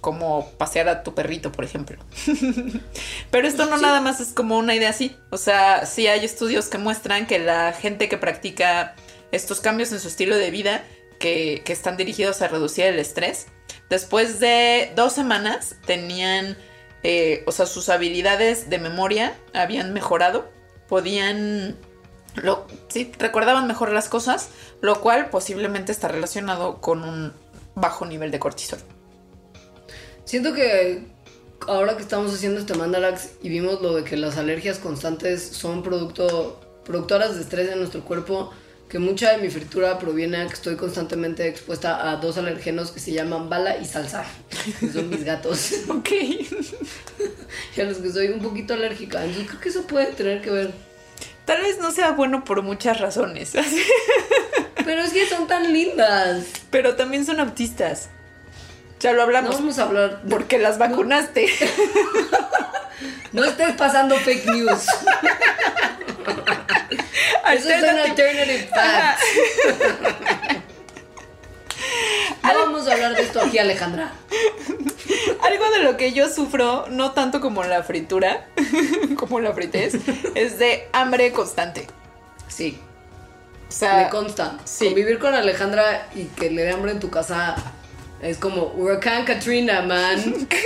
Speaker 2: Como pasear a tu perrito, por ejemplo. Pero esto no nada más es como una idea así. O sea, sí hay estudios que muestran que la gente que practica estos cambios en su estilo de vida, que, que están dirigidos a reducir el estrés, después de dos semanas tenían eh, o sea, sus habilidades de memoria habían mejorado, podían, lo, sí, recordaban mejor las cosas, lo cual posiblemente está relacionado con un bajo nivel de cortisol.
Speaker 1: Siento que ahora que estamos haciendo este Mandalax y vimos lo de que las alergias constantes son producto, productoras de estrés en nuestro cuerpo, que mucha de mi fritura proviene a que estoy constantemente expuesta a dos alergenos que se llaman bala y salsa, que son mis gatos,
Speaker 2: Ok.
Speaker 1: y a los que soy un poquito alérgica. Entonces creo que eso puede tener que ver.
Speaker 2: Tal vez no sea bueno por muchas razones,
Speaker 1: Pero es que son tan lindas.
Speaker 2: pero también son autistas. Ya lo
Speaker 1: No
Speaker 2: hablamos.
Speaker 1: vamos a hablar. de-
Speaker 2: Porque las vacunaste.
Speaker 1: No estés pasando fake news. Eso es un alternative fact. No vamos a hablar de esto aquí, Alejandra.
Speaker 2: Algo de lo que yo sufro, no tanto como la fritura, como la fritez, es de hambre constante.
Speaker 1: Sí,
Speaker 2: O sea,
Speaker 1: me consta.
Speaker 2: sí.
Speaker 1: Convivir con Alejandra y que le dé hambre en tu casa es como Huracán Katrina, man.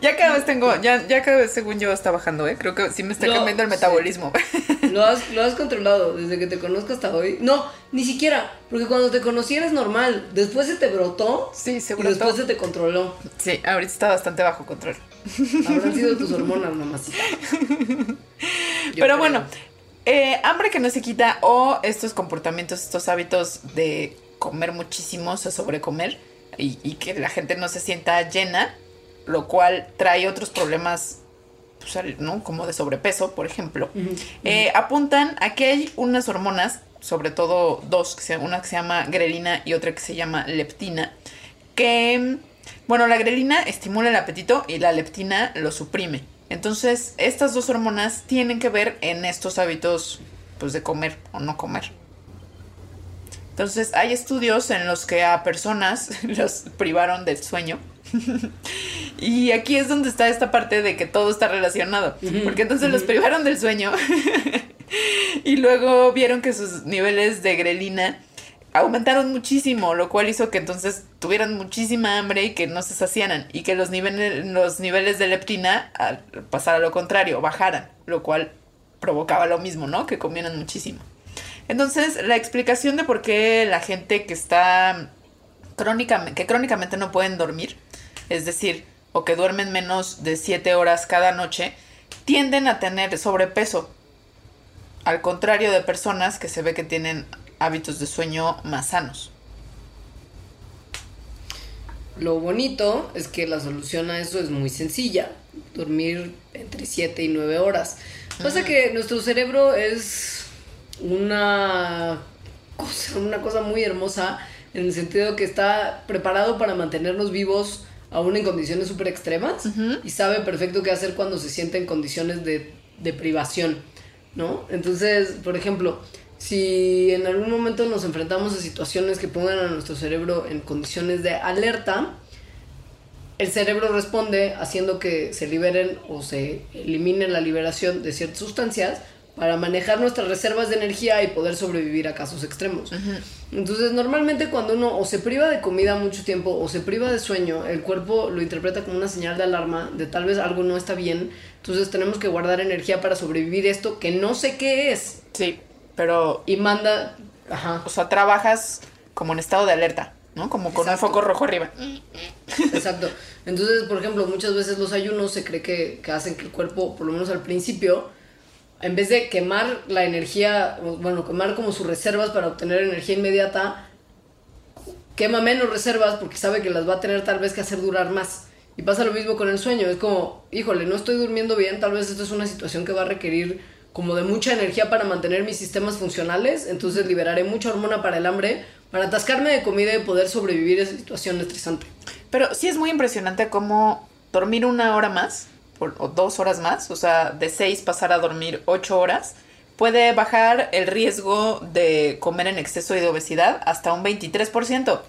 Speaker 2: ya cada vez tengo, ya, ya cada vez según yo está bajando, ¿eh? Creo que sí me está
Speaker 1: No,
Speaker 2: cambiando el
Speaker 1: sí.
Speaker 2: metabolismo.
Speaker 1: Lo has, lo has controlado desde que te conozco hasta hoy. No, ni siquiera. Porque cuando te conocí eres normal. Después se te brotó.
Speaker 2: Sí,
Speaker 1: Y
Speaker 2: seguro.
Speaker 1: después se te controló.
Speaker 2: Sí, ahorita está bastante bajo control.
Speaker 1: Habrán sido tus hormonas, mamacita. Yo
Speaker 2: Pero
Speaker 1: creo.
Speaker 2: bueno, eh, hambre que no se quita o estos comportamientos, estos hábitos de comer muchísimo, o sobrecomer y, y que la gente no se sienta llena, lo cual trae otros problemas, pues, ¿no? Como de sobrepeso, por ejemplo. Eh, apuntan a que hay unas hormonas, sobre todo dos, que se- una que se llama grelina y otra que se llama leptina, que, bueno, la grelina estimula el apetito y la leptina lo suprime. Entonces, estas dos hormonas tienen que ver en estos hábitos, pues, de comer o no comer. Entonces, hay estudios en los que a personas los privaron del sueño. y aquí es donde está esta parte de que todo está relacionado. Porque entonces los privaron del sueño. y luego vieron que sus niveles de grelina aumentaron muchísimo, lo cual hizo que entonces tuvieran muchísima hambre y que no se saciaran. Y que los niveles, los niveles de leptina, al pasar a lo contrario, bajaran. Lo cual provocaba lo mismo, ¿no? Que comieran muchísimo. Entonces, la explicación de por qué la gente que está crónicamente, que crónicamente no pueden dormir, es decir, o que duermen menos de 7 horas cada noche tienden a tener sobrepeso. Al contrario de personas que se ve que tienen hábitos de sueño más sanos.
Speaker 1: Lo bonito es que la solución a eso es muy sencilla. Dormir entre 7 y 9 horas. Pasa que nuestro cerebro es una cosa, una cosa muy hermosa en el sentido que está preparado para mantenernos vivos aún en condiciones súper extremas y sabe perfecto qué hacer cuando se siente en condiciones de, de privación, ¿no? Entonces, por ejemplo, si en algún momento nos enfrentamos a situaciones que pongan a nuestro cerebro en condiciones de alerta, el cerebro responde haciendo que se liberen o se elimine la liberación de ciertas sustancias para manejar nuestras reservas de energía y poder sobrevivir a casos extremos. Entonces, normalmente cuando uno o se priva de comida mucho tiempo o se priva de sueño, el cuerpo lo interpreta como una señal de alarma de tal vez algo no está bien. Entonces, tenemos que guardar energía para sobrevivir esto que no sé qué es.
Speaker 2: Sí, pero...
Speaker 1: Y manda... Ajá.
Speaker 2: O sea, trabajas como en estado de alerta, ¿no? Como con un foco rojo arriba.
Speaker 1: Exacto. Entonces, por ejemplo, muchas veces los ayunos se cree que, que hacen que el cuerpo, por lo menos al principio, en vez de quemar la energía, bueno, quemar como sus reservas para obtener energía inmediata, quema menos reservas porque sabe que las va a tener tal vez que hacer durar más. Y pasa lo mismo con el sueño. Es como, híjole, no estoy durmiendo bien, tal vez esto es una situación que va a requerir como de mucha energía para mantener mis sistemas funcionales, entonces liberaré mucha hormona para el hambre, para atascarme de comida y poder sobrevivir a esa situación estresante.
Speaker 2: Pero sí es muy impresionante cómo dormir una hora más, por- o dos horas más, o sea, de seis pasar a dormir ocho horas, puede bajar el riesgo de comer en exceso y de obesidad hasta un 23%.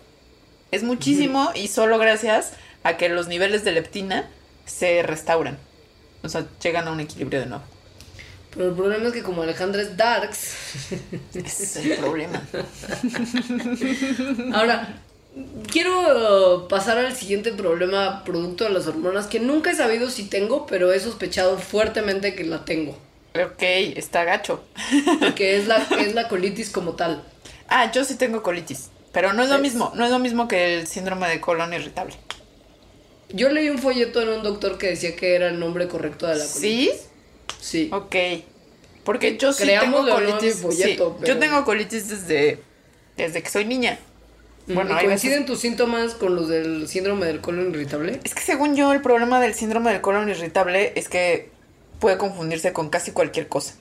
Speaker 2: Es muchísimo y solo gracias a que los niveles de leptina se restauran. O sea, llegan a un equilibrio de nuevo.
Speaker 1: Pero el problema es que como Alejandra es darks,
Speaker 2: Ese es el problema.
Speaker 1: ahora quiero pasar al siguiente problema producto de las hormonas que nunca he sabido si tengo, pero he sospechado fuertemente que la tengo,
Speaker 2: Ok, está gacho.
Speaker 1: que es la que es la colitis como tal.
Speaker 2: Ah, yo sí tengo colitis. Pero no es lo mismo, no es lo mismo que el síndrome de colon irritable.
Speaker 1: Yo leí un folleto en un doctor que decía que era el nombre correcto de la colitis.
Speaker 2: ¿Sí?
Speaker 1: Sí.
Speaker 2: Ok. Porque yo sí
Speaker 1: Creámoslo
Speaker 2: tengo colitis.
Speaker 1: mi folleto,
Speaker 2: sí,
Speaker 1: pero-
Speaker 2: Yo tengo colitis desde, desde que soy niña.
Speaker 1: Bueno,
Speaker 2: hay
Speaker 1: ¿coinciden
Speaker 2: veces-
Speaker 1: tus síntomas con los del síndrome del colon irritable?
Speaker 2: Es que según yo, el problema del síndrome del colon irritable es que puede confundirse con casi cualquier cosa.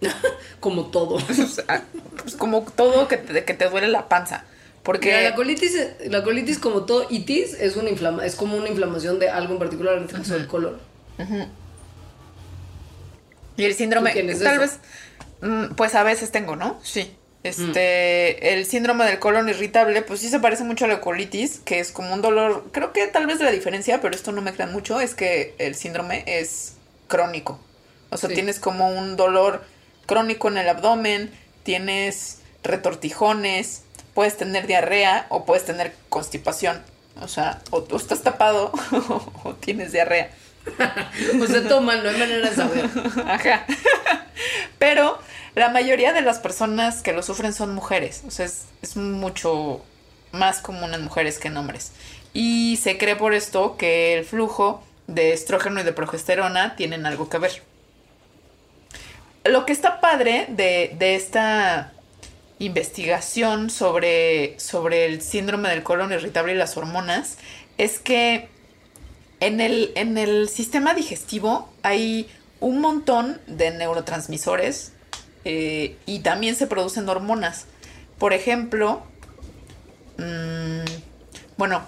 Speaker 1: Como todo.
Speaker 2: O sea, pues como todo que te, que te duele la panza. Porque.
Speaker 1: Mira, la colitis, la colitis como todo itis es una inflama, es como una inflamación de algo en particular, en este caso del colon.
Speaker 2: Y el síndrome,
Speaker 1: ¿Tú tienes
Speaker 2: tal
Speaker 1: eso?
Speaker 2: vez, mm, pues a veces tengo, ¿no? Sí. Este, el síndrome del colon irritable, pues sí se parece mucho a la colitis, que es como un dolor, creo que tal vez la diferencia, pero esto no me crean mucho, es que el síndrome es crónico. O sea,
Speaker 1: Sí.
Speaker 2: tienes como un dolor crónico en el abdomen, tienes retortijones, puedes tener diarrea o puedes tener constipación. O sea, o tú estás tapado o tienes diarrea.
Speaker 1: O sea, todo mal, no hay manera de saber.
Speaker 2: Ajá. Pero la mayoría de las personas que lo sufren son mujeres. O sea, es, es mucho más común en mujeres que en hombres. Y se cree por esto que el flujo de estrógeno y de progesterona tienen algo que ver. Lo que está padre de, de esta investigación sobre, sobre el síndrome del colon irritable y las hormonas es que en el, en el sistema digestivo hay un montón de neurotransmisores eh, y también se producen hormonas. Por ejemplo, mm, bueno,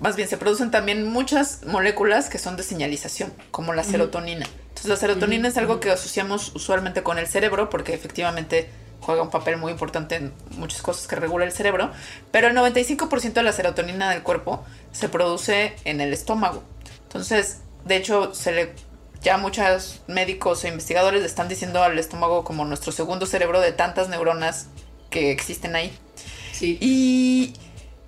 Speaker 2: más bien se producen también muchas moléculas que son de señalización, como la serotonina. Entonces la serotonina es algo que asociamos usualmente con el cerebro porque efectivamente juega un papel muy importante en muchas cosas que regula el cerebro, pero el 95% de la serotonina del cuerpo se produce en el estómago. Entonces, de hecho, se le ya muchos médicos e investigadores le están diciendo al estómago como nuestro segundo cerebro de tantas neuronas que existen ahí.
Speaker 1: Sí.
Speaker 2: Y,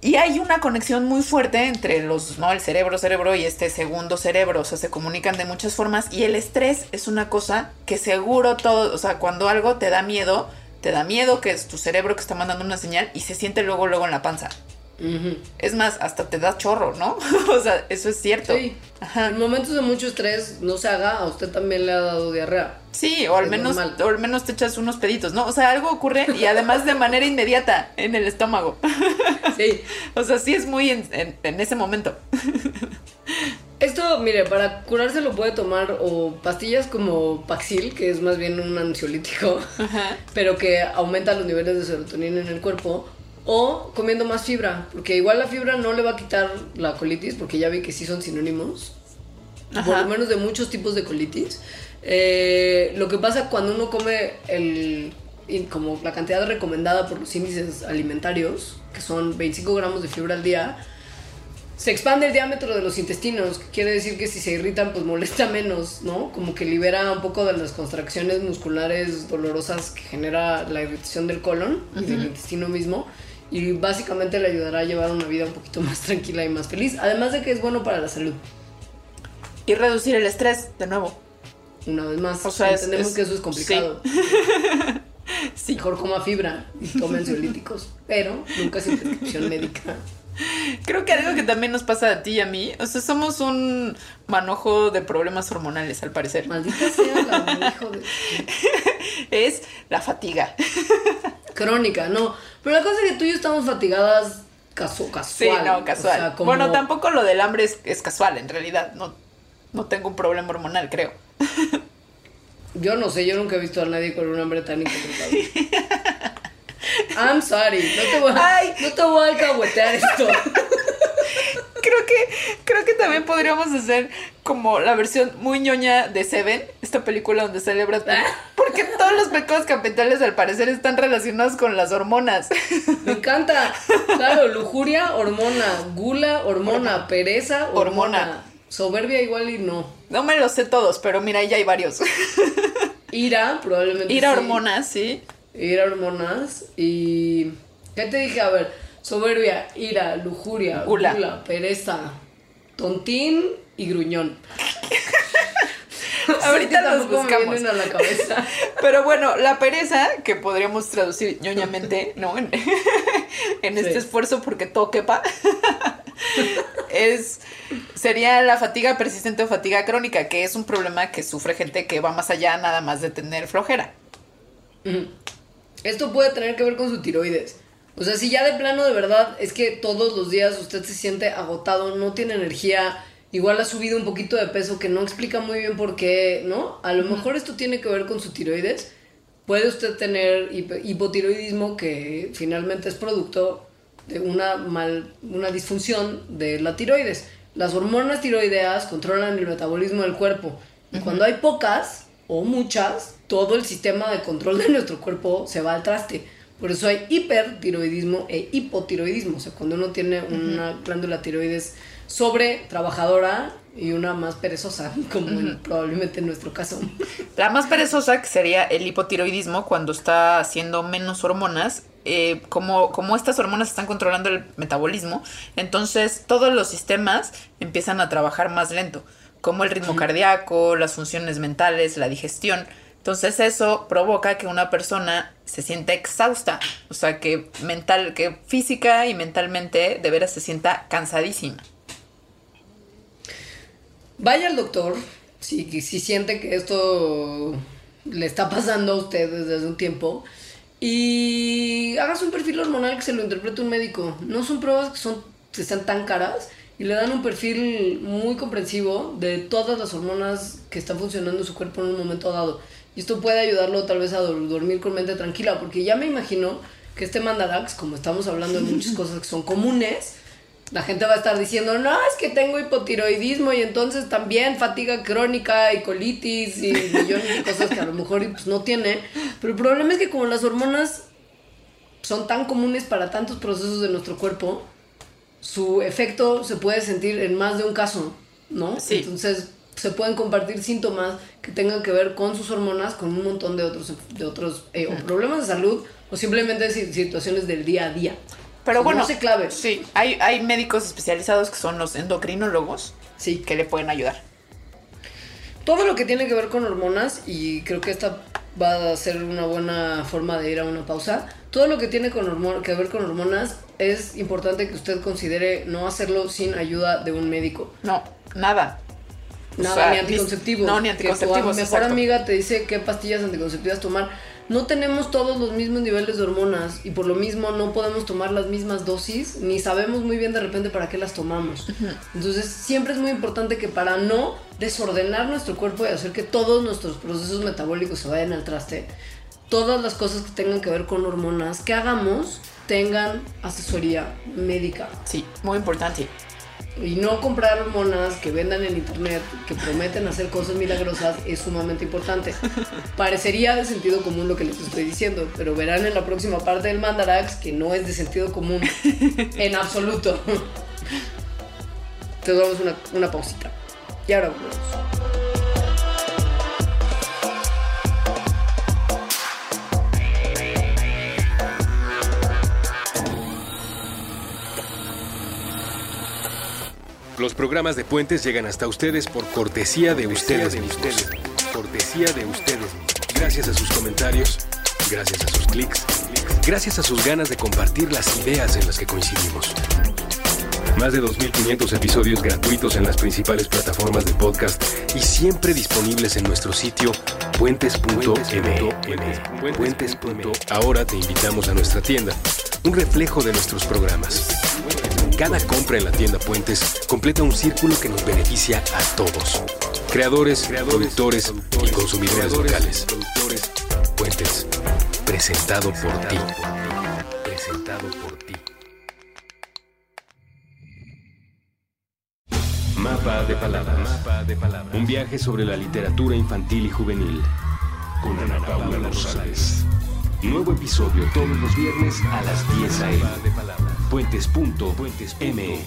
Speaker 2: y hay una conexión muy fuerte entre los, ¿no? El cerebro, cerebro y este segundo cerebro. O sea, se comunican de muchas formas. Y el estrés es una cosa que seguro todo, o sea, cuando algo te da miedo, te da miedo que es tu cerebro que está mandando una señal y se siente luego, luego en la panza. Es más, hasta te da chorro, ¿no? o sea, eso es cierto.
Speaker 1: Sí. En momentos de mucho estrés, no se haga, a usted también le ha dado diarrea.
Speaker 2: Sí, o al menos,
Speaker 1: normal.
Speaker 2: o al menos te echas unos peditos, ¿no? O sea, algo ocurre y además de manera inmediata en el estómago.
Speaker 1: Sí.
Speaker 2: o sea, sí es muy en, en- en ese momento.
Speaker 1: Esto, mire, para curarse lo puede tomar o pastillas como Paxil, que es más bien un ansiolítico, pero que aumenta los niveles de serotonina en el cuerpo, o comiendo más fibra, porque igual la fibra no le va a quitar la colitis, porque ya vi que sí son sinónimos, por
Speaker 2: Ajá.
Speaker 1: lo menos de muchos tipos de colitis. Eh, lo que pasa cuando uno come el, como la cantidad recomendada por los índices alimentarios, que son 25 gramos de fibra al día, se expande el diámetro de los intestinos, que quiere decir que si se irritan, pues molesta menos, ¿no? Como que libera un poco de las contracciones musculares dolorosas que genera la irritación del colon y del intestino mismo. Y básicamente le ayudará a llevar una vida un poquito más tranquila y más feliz. Además de que es bueno para la salud.
Speaker 2: Y reducir el estrés, de nuevo.
Speaker 1: Una vez más,
Speaker 2: O sea, es-
Speaker 1: entendemos
Speaker 2: es-
Speaker 1: que eso es complicado.
Speaker 2: Sí.
Speaker 1: Mejor coma fibra y tome ansiolíticos, pero nunca sin prescripción médica.
Speaker 2: Creo que algo que también nos pasa a ti y a mí, o sea, somos un manojo de problemas hormonales, al parecer.
Speaker 1: Maldita sea la hijo de...
Speaker 2: Es la fatiga.
Speaker 1: Crónica, no. Pero la cosa es que tú y yo estamos fatigadas casu- casual.
Speaker 2: Sí, no, casual.
Speaker 1: O sea, como-
Speaker 2: Bueno, tampoco lo del hambre es, es casual, en realidad. No, no tengo un problema hormonal, creo.
Speaker 1: Yo no sé, yo nunca he visto a nadie con un hambre tan incontrolable. I'm sorry, no te voy a,
Speaker 2: Ay.
Speaker 1: no te voy a alcahuetear esto.
Speaker 2: Creo que, creo que también podríamos hacer como la versión muy ñoña de Seven, esta película donde Pitt. Porque todos los pecados capitales al parecer están relacionados con las hormonas.
Speaker 1: Me encanta. Claro, lujuria, hormona. Gula, hormona. Pereza, hormona.
Speaker 2: Hormona.
Speaker 1: Soberbia igual y no.
Speaker 2: No me los sé todos, pero mira, ahí ya hay varios.
Speaker 1: Ira, probablemente.
Speaker 2: Ir a
Speaker 1: sí.
Speaker 2: hormonas, sí.
Speaker 1: Ir a hormonas. Y. ¿Qué te dije? A ver, soberbia, ira, lujuria,
Speaker 2: gula,
Speaker 1: pereza, tontín y gruñón.
Speaker 2: Ahorita
Speaker 1: me
Speaker 2: buscamos.
Speaker 1: a la cabeza.
Speaker 2: Pero bueno, la pereza, que podríamos traducir ñoñamente, ¿no? En, en
Speaker 1: Sí.
Speaker 2: este esfuerzo porque todo quepa, es, sería la fatiga persistente o fatiga crónica, que es un problema que sufre gente que va más allá nada más de tener flojera.
Speaker 1: Esto puede tener que ver con su tiroides. O sea, si ya de plano de verdad es que todos los días usted se siente agotado, no tiene energía, igual ha subido un poquito de peso que no explica muy bien por qué, ¿no? A lo mejor esto tiene que ver con su tiroides. Puede usted tener hipo- hipotiroidismo que finalmente es producto de una mal una disfunción de la tiroides. Las hormonas tiroideas controlan el metabolismo del cuerpo. Cuando hay pocas o muchas, todo el sistema de control de nuestro cuerpo se va al traste. Por eso hay hipertiroidismo e hipotiroidismo. O sea, cuando uno tiene una glándula tiroides sobre trabajadora y una más perezosa, como en- probablemente en nuestro caso.
Speaker 2: La más perezosa, que sería el hipotiroidismo, cuando está haciendo menos hormonas, eh, como, como estas hormonas están controlando el metabolismo, entonces todos los sistemas empiezan a trabajar más lento, como el ritmo cardíaco, las funciones mentales, la digestión. Entonces eso provoca que una persona se sienta exhausta, o sea que mental, que física y mentalmente de veras se sienta cansadísima.
Speaker 1: Vaya al doctor si, si siente que esto le está pasando a usted desde hace un tiempo y hagas un perfil hormonal que se lo interprete un médico. No son pruebas que, son, que están tan caras y le dan un perfil muy comprensivo de todas las hormonas que están funcionando en su cuerpo en un momento dado. Y esto puede ayudarlo tal vez a dor- dormir con mente tranquila, porque ya me imagino que este mandarax, como estamos hablando de muchas cosas que son comunes, la gente va a estar diciendo, no, es que tengo hipotiroidismo y entonces también fatiga crónica y colitis y millones de cosas que a lo mejor pues, no tiene. Pero el problema es que como las hormonas son tan comunes para tantos procesos de nuestro cuerpo, su efecto se puede sentir en más de un caso, ¿no?
Speaker 2: Sí.
Speaker 1: Entonces se pueden compartir síntomas que tengan que ver con sus hormonas, con un montón de otros, de otros eh, o problemas de salud o simplemente si- situaciones del día a día.
Speaker 2: Pero bueno,
Speaker 1: no se clave.
Speaker 2: sí, hay, hay médicos especializados que son los endocrinólogos
Speaker 1: Sí.
Speaker 2: que le pueden ayudar.
Speaker 1: todo lo que tiene que ver con hormonas, y creo que esta va a ser una buena forma de ir a una pausa, todo lo que tiene con que ver con hormonas es importante que usted considere no hacerlo sin ayuda de un médico.
Speaker 2: No, nada. O
Speaker 1: Nada,
Speaker 2: sea,
Speaker 1: ni anticonceptivos.
Speaker 2: No, ni
Speaker 1: Que tu
Speaker 2: anticonceptivos.
Speaker 1: mejor
Speaker 2: exacto.
Speaker 1: amiga te dice qué pastillas anticonceptivas tomar. No tenemos todos los mismos niveles de hormonas y por lo mismo no podemos tomar las mismas dosis ni sabemos muy bien de repente para qué las tomamos. Entonces siempre es muy importante que para no desordenar nuestro cuerpo y hacer que todos nuestros procesos metabólicos se vayan al traste, todas las cosas que tengan que ver con hormonas que hagamos tengan asesoría médica.
Speaker 2: Sí, muy importante.
Speaker 1: Y no comprar hormonas que vendan en internet, que prometen hacer cosas milagrosas, es sumamente importante. Parecería de sentido común lo que les estoy diciendo, pero verán en la próxima parte del Mandarax que no es de sentido común en absoluto. Entonces vamos a una, una pausita. Y ahora volvemos.
Speaker 4: Los programas de Puentes llegan hasta ustedes por cortesía de ustedes mismos. Cortesía de ustedes. Gracias a sus comentarios, gracias a sus clics, gracias a sus ganas de compartir las ideas en las que coincidimos. Más de 2.500 episodios gratuitos en las principales plataformas de podcast y siempre disponibles en nuestro sitio puentes.me. Puentes. Ahora te invitamos a nuestra tienda, un reflejo de nuestros programas. Cada compra en la tienda Puentes completa un círculo que nos beneficia a todos. Creadores, productores y consumidores locales. Puentes, presentado por ti. Presentado por ti. Mapa de palabras. Un viaje sobre la literatura infantil y juvenil. Con Ana Paula Rosales. Nuevo episodio todos los viernes a las 10 a.m. Puentes.me.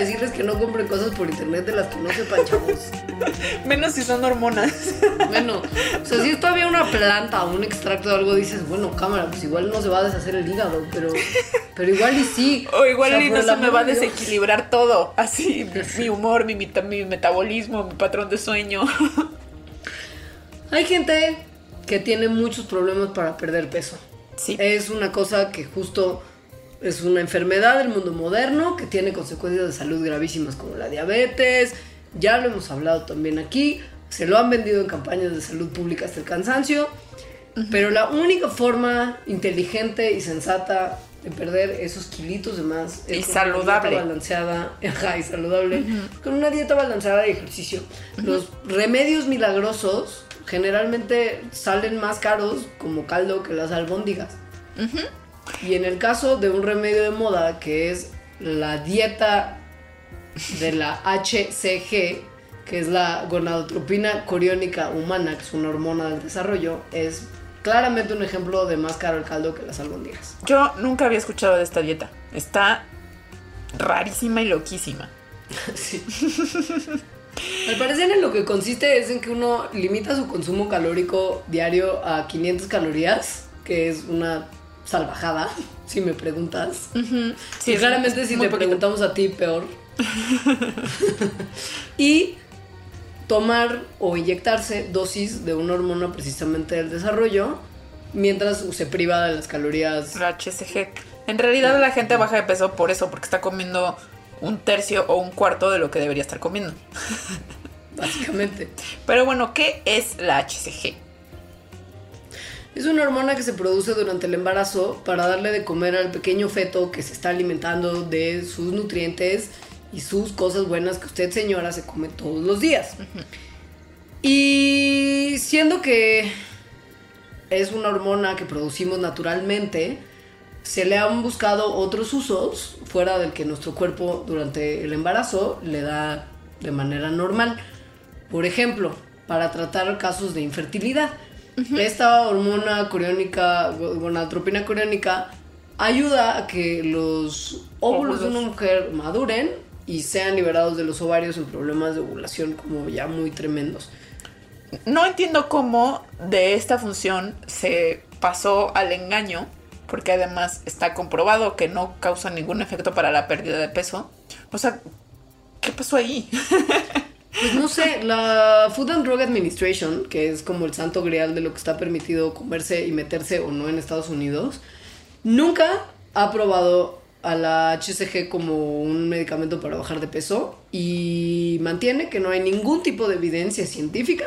Speaker 1: decirles que no compren cosas por internet de las que no sepan, chavos.
Speaker 2: Menos si son hormonas.
Speaker 1: Bueno, o sea, si es todavía una planta o un extracto de algo, dices, bueno, cámara, pues igual no se va a deshacer el hígado, pero, pero igual y sí.
Speaker 2: O igual
Speaker 1: sea,
Speaker 2: y no se me va a
Speaker 1: Dios.
Speaker 2: desequilibrar todo. Así, mi humor, mi, mi metabolismo, mi patrón de sueño.
Speaker 1: Hay gente que tiene muchos problemas para perder peso.
Speaker 2: Sí.
Speaker 1: Es una cosa que justo es una enfermedad del mundo moderno que tiene consecuencias de salud gravísimas como la diabetes. Ya lo hemos hablado también aquí. Se lo han vendido en campañas de salud pública hasta el cansancio. Pero la única forma inteligente y sensata de perder esos kilitos de más
Speaker 2: Y
Speaker 1: es con
Speaker 2: saludable.
Speaker 1: Una dieta balanceada ajá, y saludable. Con una dieta balanceada y ejercicio. Los remedios milagrosos generalmente salen más caros como caldo que las albóndigas. Y en el caso de un remedio de moda que es la dieta de la HCG, que es la gonadotropina coriónica humana, que es una hormona del desarrollo, es claramente un ejemplo de más caro el caldo que las albóndigas.
Speaker 2: Yo nunca había escuchado de esta dieta. Está rarísima y loquísima.
Speaker 1: Sí. Al parecer en lo que consiste es en que uno limita su consumo calórico diario a 500 calorías, que es una salvajada, si me preguntas.
Speaker 2: Sí,
Speaker 1: y
Speaker 2: es
Speaker 1: claramente si te
Speaker 2: poquito.
Speaker 1: preguntamos a ti, peor. y tomar o inyectarse dosis de una hormona precisamente del desarrollo, mientras se priva de las calorías.
Speaker 2: La HCG. En realidad la gente baja de peso por eso, porque está comiendo un tercio o un cuarto de lo que debería estar comiendo.
Speaker 1: Básicamente.
Speaker 2: Pero bueno, ¿qué es la HCG?
Speaker 1: Es una hormona que se produce durante el embarazo para darle de comer al pequeño feto que se está alimentando de sus nutrientes y sus cosas buenas que usted, señora, se come todos los días. Y siendo que es una hormona que producimos naturalmente, se le han buscado otros usos fuera del que nuestro cuerpo durante el embarazo le da de manera normal. Por ejemplo, para tratar casos de infertilidad. Esta hormona coriónica, go- gonadotropina coriónica, ayuda a que los óvulos de una mujer maduren y sean liberados de los ovarios en problemas de ovulación como ya muy tremendos.
Speaker 2: No entiendo cómo de esta función se pasó al engaño, porque además está comprobado que no causa ningún efecto para la pérdida de peso. O sea, ¿qué pasó ahí?
Speaker 1: Pues no sé, la Food and Drug Administration, que es como el santo grial de lo que está permitido comerse y meterse o no en Estados Unidos, nunca ha aprobado a la HCG como un medicamento para bajar de peso y mantiene que no hay ningún tipo de evidencia científica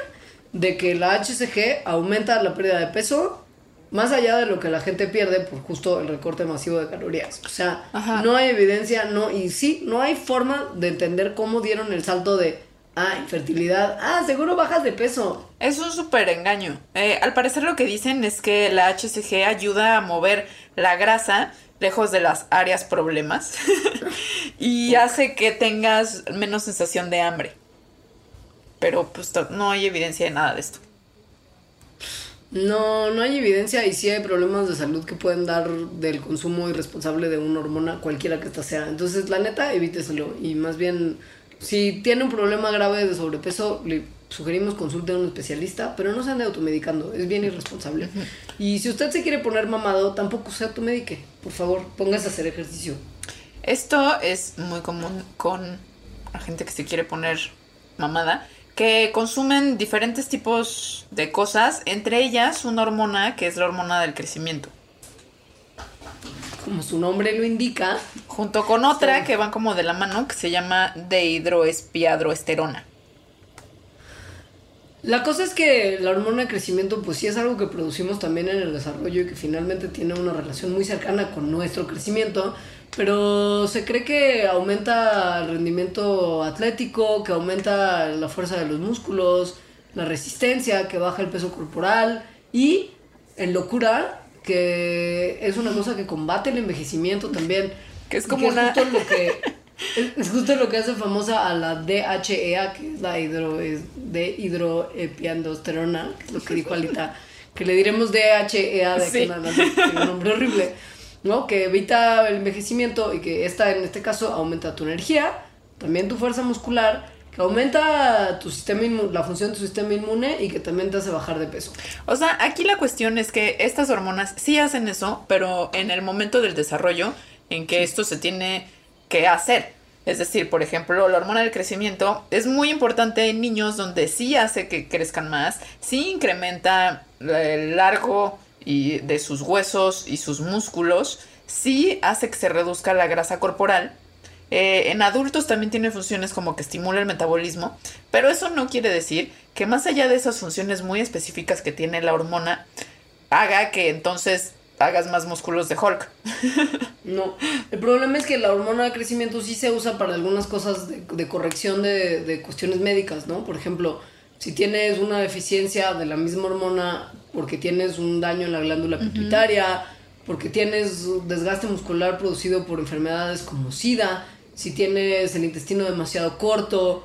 Speaker 1: de que la HCG aumenta la pérdida de peso más allá de lo que la gente pierde por justo el recorte masivo de calorías. O sea,
Speaker 2: Ajá.
Speaker 1: no hay evidencia, no, y sí, no hay forma de entender cómo dieron el salto de, ah, infertilidad, ah, seguro bajas de peso.
Speaker 2: Es un súper engaño. Eh, al parecer lo que dicen es que la HCG ayuda a mover la grasa lejos de las áreas problemas y hace que tengas menos sensación de hambre. Pero pues no hay evidencia de nada de esto.
Speaker 1: No, no hay evidencia y sí hay problemas de salud que pueden dar del consumo irresponsable de una hormona, cualquiera que ésta sea. Entonces, la neta, evíteselo. Y más bien, si tiene un problema grave de sobrepeso, le sugerimos consulte a un especialista, pero no se ande automedicando, es bien irresponsable. Y si usted se quiere poner mamado, tampoco se automedique. Por favor, póngase a hacer ejercicio.
Speaker 2: Esto es muy común con la gente que se quiere poner mamada, que consumen diferentes tipos de cosas, entre ellas una hormona que es la hormona del crecimiento.
Speaker 1: Como su nombre lo indica,
Speaker 2: Junto con otra
Speaker 1: Sí.
Speaker 2: que van como de la mano que se llama dehidroespiadroesterona.
Speaker 1: La cosa es que la hormona de crecimiento pues sí es algo que producimos también en el desarrollo y que finalmente tiene una relación muy cercana con nuestro crecimiento, pero se cree que aumenta el rendimiento atlético, que aumenta la fuerza de los músculos, la resistencia, que baja el peso corporal y en locura que es una cosa que combate el envejecimiento también.
Speaker 2: Que es como una-
Speaker 1: justo lo que es, es justo lo que hace famosa a la DHEA, que es la hidro, es de hidroepiandosterona, que es lo que dijo Alita, que le diremos DHEA de
Speaker 2: Sí.
Speaker 1: que un nombre horrible, ¿no? Que evita el envejecimiento y que esta en este caso aumenta tu energía, también tu fuerza muscular, que aumenta tu sistema la función de tu sistema inmune y que también te hace bajar de peso.
Speaker 2: O sea, aquí la cuestión es que estas hormonas sí hacen eso, pero en el momento del desarrollo en que esto se tiene que hacer. Es decir, por ejemplo, la hormona del crecimiento es muy importante en niños donde sí hace que crezcan más, sí incrementa el largo y de sus huesos y sus músculos, sí hace que se reduzca la grasa corporal. Eh, en adultos también tiene funciones como que estimula el metabolismo, pero eso no quiere decir que más allá de esas funciones muy específicas que tiene la hormona, haga que entonces hagas más músculos de Hulk.
Speaker 1: No, el problema es que la hormona de crecimiento sí se usa para algunas cosas de, de corrección de, de cuestiones médicas, ¿no? Por ejemplo, si tienes una deficiencia de la misma hormona porque tienes un daño en la glándula pituitaria, porque tienes desgaste muscular producido por enfermedades como SIDA, si tienes el intestino demasiado corto,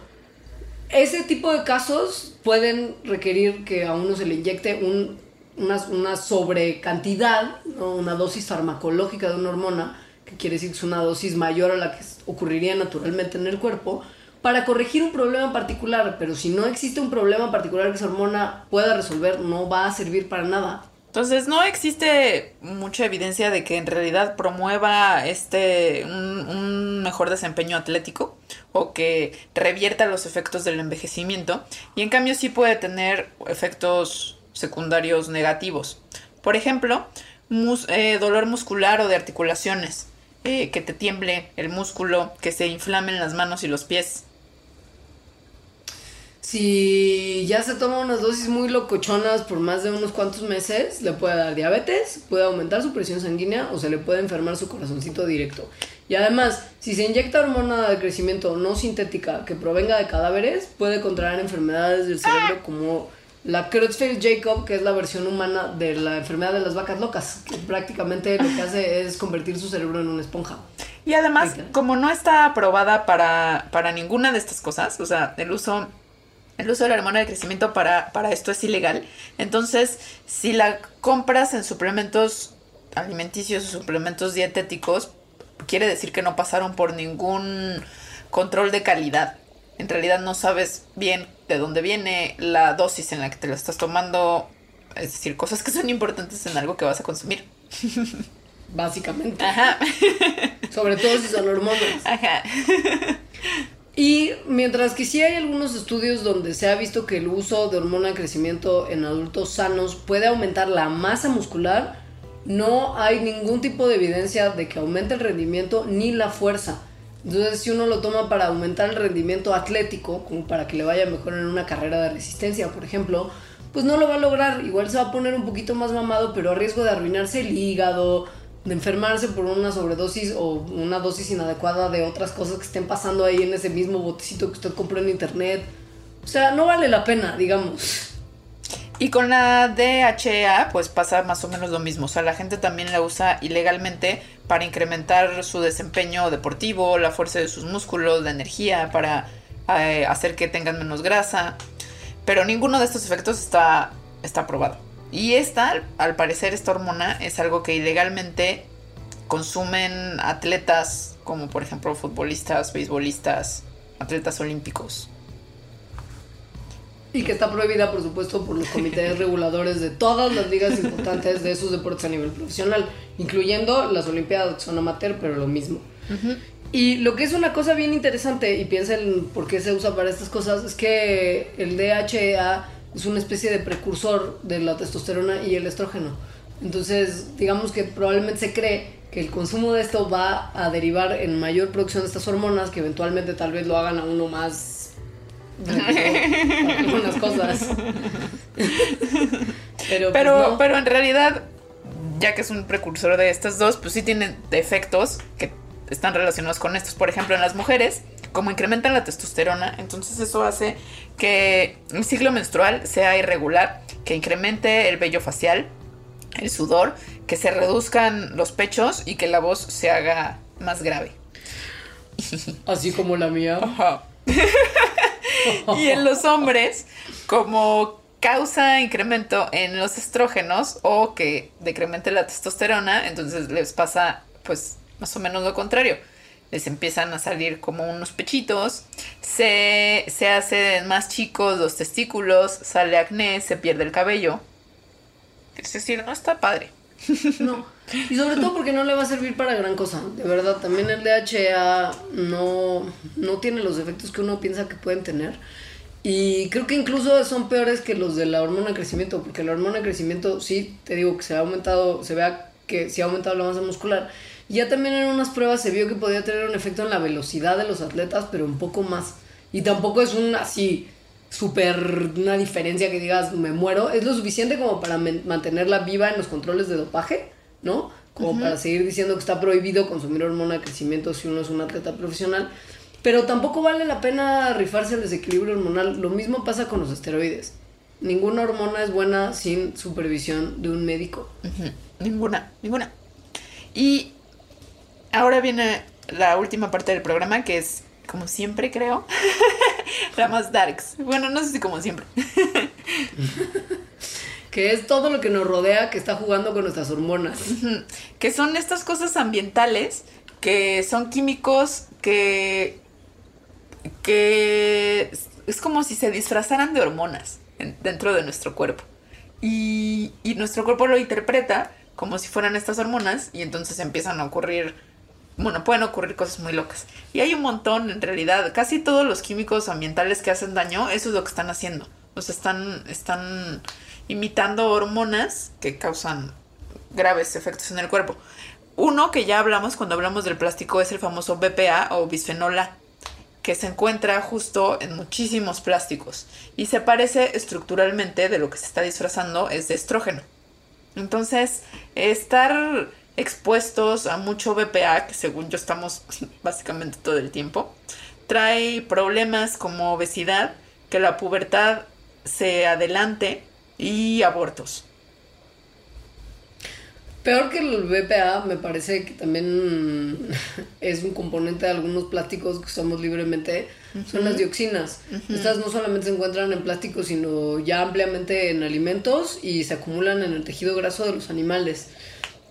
Speaker 1: ese tipo de casos pueden requerir que a uno se le inyecte un, una, sobrecantidad, una dosis farmacológica de una hormona, que quiere decir que es una dosis mayor a la que ocurriría naturalmente en el cuerpo, para corregir un problema particular. Pero si no existe un problema particular que esa hormona pueda resolver, no va a servir para nada.
Speaker 2: Entonces no existe mucha evidencia de que en realidad promueva este un, mejor desempeño atlético o que revierta los efectos del envejecimiento y en cambio sí puede tener efectos secundarios negativos. Por ejemplo, eh, dolor muscular o de articulaciones, eh, que te tiemble el músculo, que se inflamen las manos y los pies.
Speaker 1: Si ya se toma unas dosis muy locochonas por más de unos cuantos meses, le puede dar diabetes, puede aumentar su presión sanguínea o se le puede enfermar su corazoncito directo. Y además, si se inyecta hormona de crecimiento no sintética que provenga de cadáveres, puede contraer enfermedades del cerebro como la Creutzfeldt-Jakob, que es la versión humana de la enfermedad de las vacas locas, que prácticamente lo que hace es convertir su cerebro en una esponja.
Speaker 2: Y además, como no está aprobada para, para ninguna de estas cosas, o sea, el uso, el uso de la hormona de crecimiento para, para esto es ilegal. Entonces, si la compras en suplementos alimenticios o suplementos dietéticos, quiere decir que no pasaron por ningún control de calidad. En realidad no sabes bien de dónde viene la dosis en la que te la estás tomando, es decir, cosas que son importantes en algo que vas a consumir.
Speaker 1: Básicamente.
Speaker 2: Ajá.
Speaker 1: Sobre todo si son hormonas.
Speaker 2: Ajá.
Speaker 1: Y mientras que sí hay algunos estudios donde se ha visto que el uso de hormona de crecimiento en adultos sanos puede aumentar la masa muscular, no hay ningún tipo de evidencia de que aumente el rendimiento ni la fuerza. Entonces, si uno lo toma para aumentar el rendimiento atlético, como para que le vaya mejor en una carrera de resistencia, por ejemplo, pues no lo va a lograr. Igual se va a poner un poquito más mamado, pero a riesgo de arruinarse el hígado, de enfermarse por una sobredosis o una dosis inadecuada de otras cosas que estén pasando ahí en ese mismo botecito que usted compró en internet. O sea, no vale la pena, digamos.
Speaker 2: Y con la DHEA, pues pasa más o menos lo mismo. O sea, la gente también la usa ilegalmente para incrementar su desempeño deportivo, la fuerza de sus músculos, la energía, para eh, hacer que tengan menos grasa. Pero ninguno de estos efectos está, está probado. Y esta, al parecer, esta hormona es algo que ilegalmente consumen atletas, como por ejemplo futbolistas, beisbolistas, atletas olímpicos.
Speaker 1: Y que está prohibida, por supuesto, por los comités reguladores de todas las ligas importantes de esos deportes a nivel profesional, incluyendo las Olimpiadas, que son amateur, pero lo mismo. Y lo que es una cosa bien interesante, y piensen por qué se usa para estas cosas, es que el DHEA es una especie de precursor de la testosterona y el estrógeno. Entonces, digamos que probablemente se cree que el consumo de esto va a derivar en mayor producción de estas hormonas que eventualmente tal vez lo hagan a uno más algunas cosas. pero, pues,
Speaker 2: Pero,
Speaker 1: no.
Speaker 2: pero en realidad, ya que es un precursor de estas dos, pues sí tienen efectos que están relacionados con estos. Por ejemplo, en las mujeres, como incrementan la testosterona, entonces eso hace que el ciclo menstrual sea irregular, que incremente el vello facial, el sudor, que se reduzcan los pechos y que la voz se haga más grave.
Speaker 1: Así como la mía.
Speaker 2: Ajá. y en los hombres, como causa incremento en los estrógenos o que decremente la testosterona, entonces les pasa pues más o menos lo contrario. Les empiezan a salir como unos pechitos, se, se hacen más chicos los testículos, sale acné, se pierde el cabello. Es decir, no está padre.
Speaker 1: No. Y sobre todo porque no le va a servir para gran cosa. De verdad, también el DHA no, no tiene los efectos que uno piensa que pueden tener. Y creo que incluso son peores que los de la hormona de crecimiento, porque la hormona de crecimiento sí, te digo que se ha aumentado, se vea que sí ha aumentado la masa muscular. Ya también en unas pruebas se vio que podía tener un efecto en la velocidad de los atletas, pero un poco más. Y tampoco es un así súper una diferencia que digas me muero. Es lo suficiente como para mantenerla viva en los controles de dopaje, ¿no? Como para seguir diciendo que está prohibido consumir hormona de crecimiento si uno es un atleta profesional. Pero tampoco vale la pena rifarse el desequilibrio hormonal. Lo mismo pasa con los esteroides. Ninguna hormona es buena sin supervisión de un médico.
Speaker 2: Ninguna, ninguna. Y ahora viene la última parte del programa, que es, como siempre creo, la más darks. Bueno, no sé si como siempre.
Speaker 1: Que es todo lo que nos rodea que está jugando con nuestras hormonas.
Speaker 2: Que son estas cosas ambientales, que son químicos que, que es- como si se disfrazaran de hormonas en- dentro de nuestro cuerpo. Y, y nuestro cuerpo lo interpreta como si fueran estas hormonas y entonces empiezan a ocurrir, bueno, pueden ocurrir cosas muy locas. Y hay un montón, en realidad, casi todos los químicos ambientales que hacen daño, eso es lo que están haciendo. O sea, están, están imitando hormonas que causan graves efectos en el cuerpo. Uno que ya hablamos cuando hablamos del plástico es el famoso BPA o bisfenol A, que se encuentra justo en muchísimos plásticos y se parece estructuralmente de lo que se está disfrazando es de estrógeno. Entonces, estar expuestos a mucho BPA, que según yo estamos básicamente todo el tiempo, trae problemas como obesidad, que la pubertad se adelante y abortos.
Speaker 1: Peor que el BPA, me parece que también es un componente de algunos plásticos que usamos libremente, son las dioxinas. Estas no solamente se encuentran en plásticos, sino ya ampliamente en alimentos y se acumulan en el tejido graso de los animales.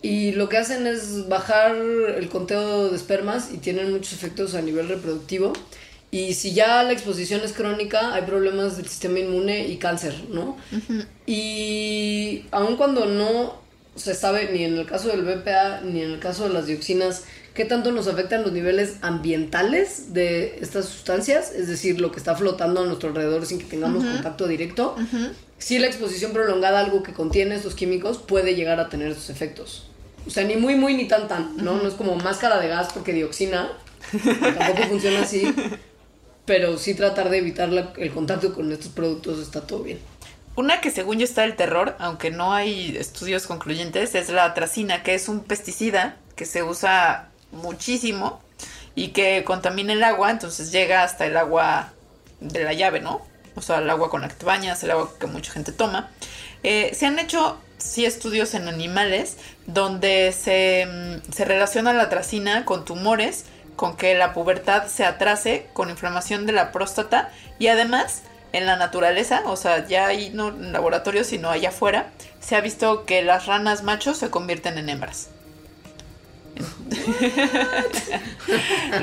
Speaker 1: Y lo que hacen es bajar el conteo de espermas y tienen muchos efectos a nivel reproductivo. Y si ya la exposición es crónica, hay problemas del sistema inmune y cáncer, ¿no? Y aun cuando no se sabe ni en el caso del BPA ni en el caso de las dioxinas qué tanto nos afectan los niveles ambientales de estas sustancias, es decir, lo que está flotando a nuestro alrededor sin que tengamos contacto directo, si la exposición prolongada a algo que contiene estos químicos puede llegar a tener esos efectos. O sea, ni muy, muy, ni tan, tan, ¿no? No es como máscara de gas porque dioxina, tampoco funciona así, pero sí tratar de evitar la- el contacto con estos productos está todo bien.
Speaker 2: Una que según yo está el terror, aunque no hay estudios concluyentes, es la atracina, que es un pesticida que se usa muchísimo y que contamina el agua, entonces llega hasta el agua de la llave, ¿no? O sea, el agua con la que te bañas, el agua que mucha gente toma. Eh, se han hecho, sí, estudios en animales donde se, mm, se relaciona la atracina con tumores, con que la pubertad se atrase, con inflamación de la próstata y además en la naturaleza, o sea, ya ahí no en laboratorio, sino allá afuera, se ha visto que las ranas machos se convierten en hembras.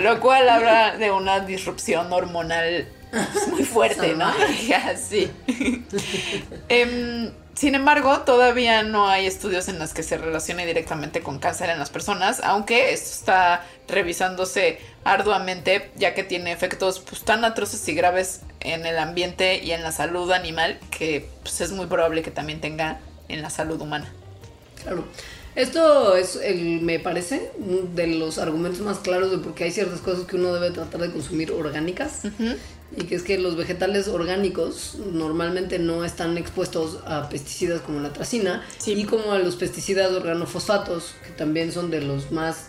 Speaker 2: Lo cual habla de una disrupción hormonal pues, muy fuerte, ¿no? sí. Em, sin embargo, todavía no hay estudios en los que se relacione directamente con cáncer en las personas, aunque esto está revisándose arduamente, ya que tiene efectos pues, tan atroces y graves en el ambiente y en la salud animal que pues, es muy probable que también tenga en la salud humana.
Speaker 1: Claro. Esto es, el, me parece, de los argumentos más claros de por qué hay ciertas cosas que uno debe tratar de consumir orgánicas. Y que es que los vegetales orgánicos normalmente no están expuestos a pesticidas como la tracina
Speaker 2: Sí.
Speaker 1: y como a los pesticidas organofosfatos, que también son de los más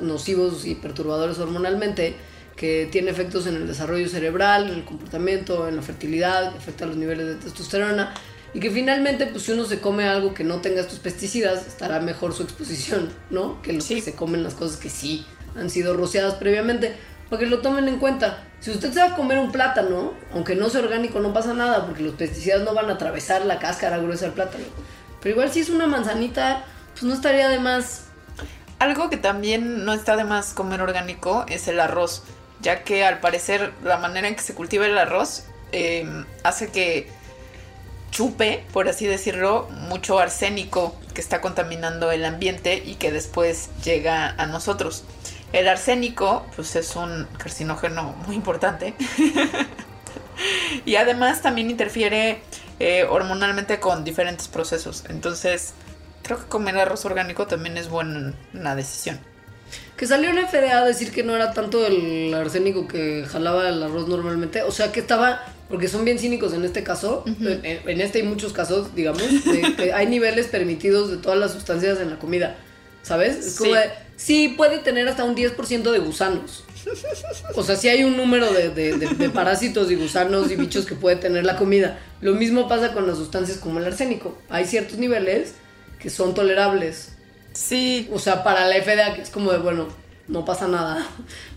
Speaker 1: nocivos y perturbadores hormonalmente, que tiene efectos en el desarrollo cerebral, en el comportamiento, en la fertilidad, que afecta los niveles de testosterona. Y que finalmente, pues si uno se come algo que no tenga estos pesticidas, estará mejor su exposición, ¿no? Que los
Speaker 2: Sí.
Speaker 1: que se comen las cosas que sí han sido rociadas previamente. Para que lo tomen en cuenta. Si usted se va a comer un plátano, aunque no sea orgánico, no pasa nada, porque los pesticidas no van a atravesar la cáscara gruesa del plátano. Pero igual si es una manzanita, pues no estaría de más.
Speaker 2: Algo que también no está de más comer orgánico es el arroz, ya que al parecer la manera en que se cultiva el arroz eh, hace que chupe, por así decirlo, mucho arsénico que está contaminando el ambiente y que después llega a nosotros. El arsénico, pues es un carcinógeno muy importante. y además también interfiere eh, hormonalmente con diferentes procesos. Entonces, creo que comer arroz orgánico también es buena decisión.
Speaker 1: Que salió la FDA a decir que no era tanto el arsénico que jalaba el arroz normalmente. O sea, que estaba, porque son bien cínicos en este caso, en, en este y muchos casos, digamos, de que hay niveles permitidos de todas las sustancias en la comida. ¿Sabes? Es como
Speaker 2: Sí.
Speaker 1: de, sí, puede tener hasta un 10% de gusanos. O sea, sí hay un número de, de- de- de parásitos y gusanos y bichos que puede tener la comida. Lo mismo pasa con las sustancias como el arsénico. Hay ciertos niveles que son tolerables.
Speaker 2: Sí,
Speaker 1: O sea, para la FDA, que es como de, bueno, no pasa nada.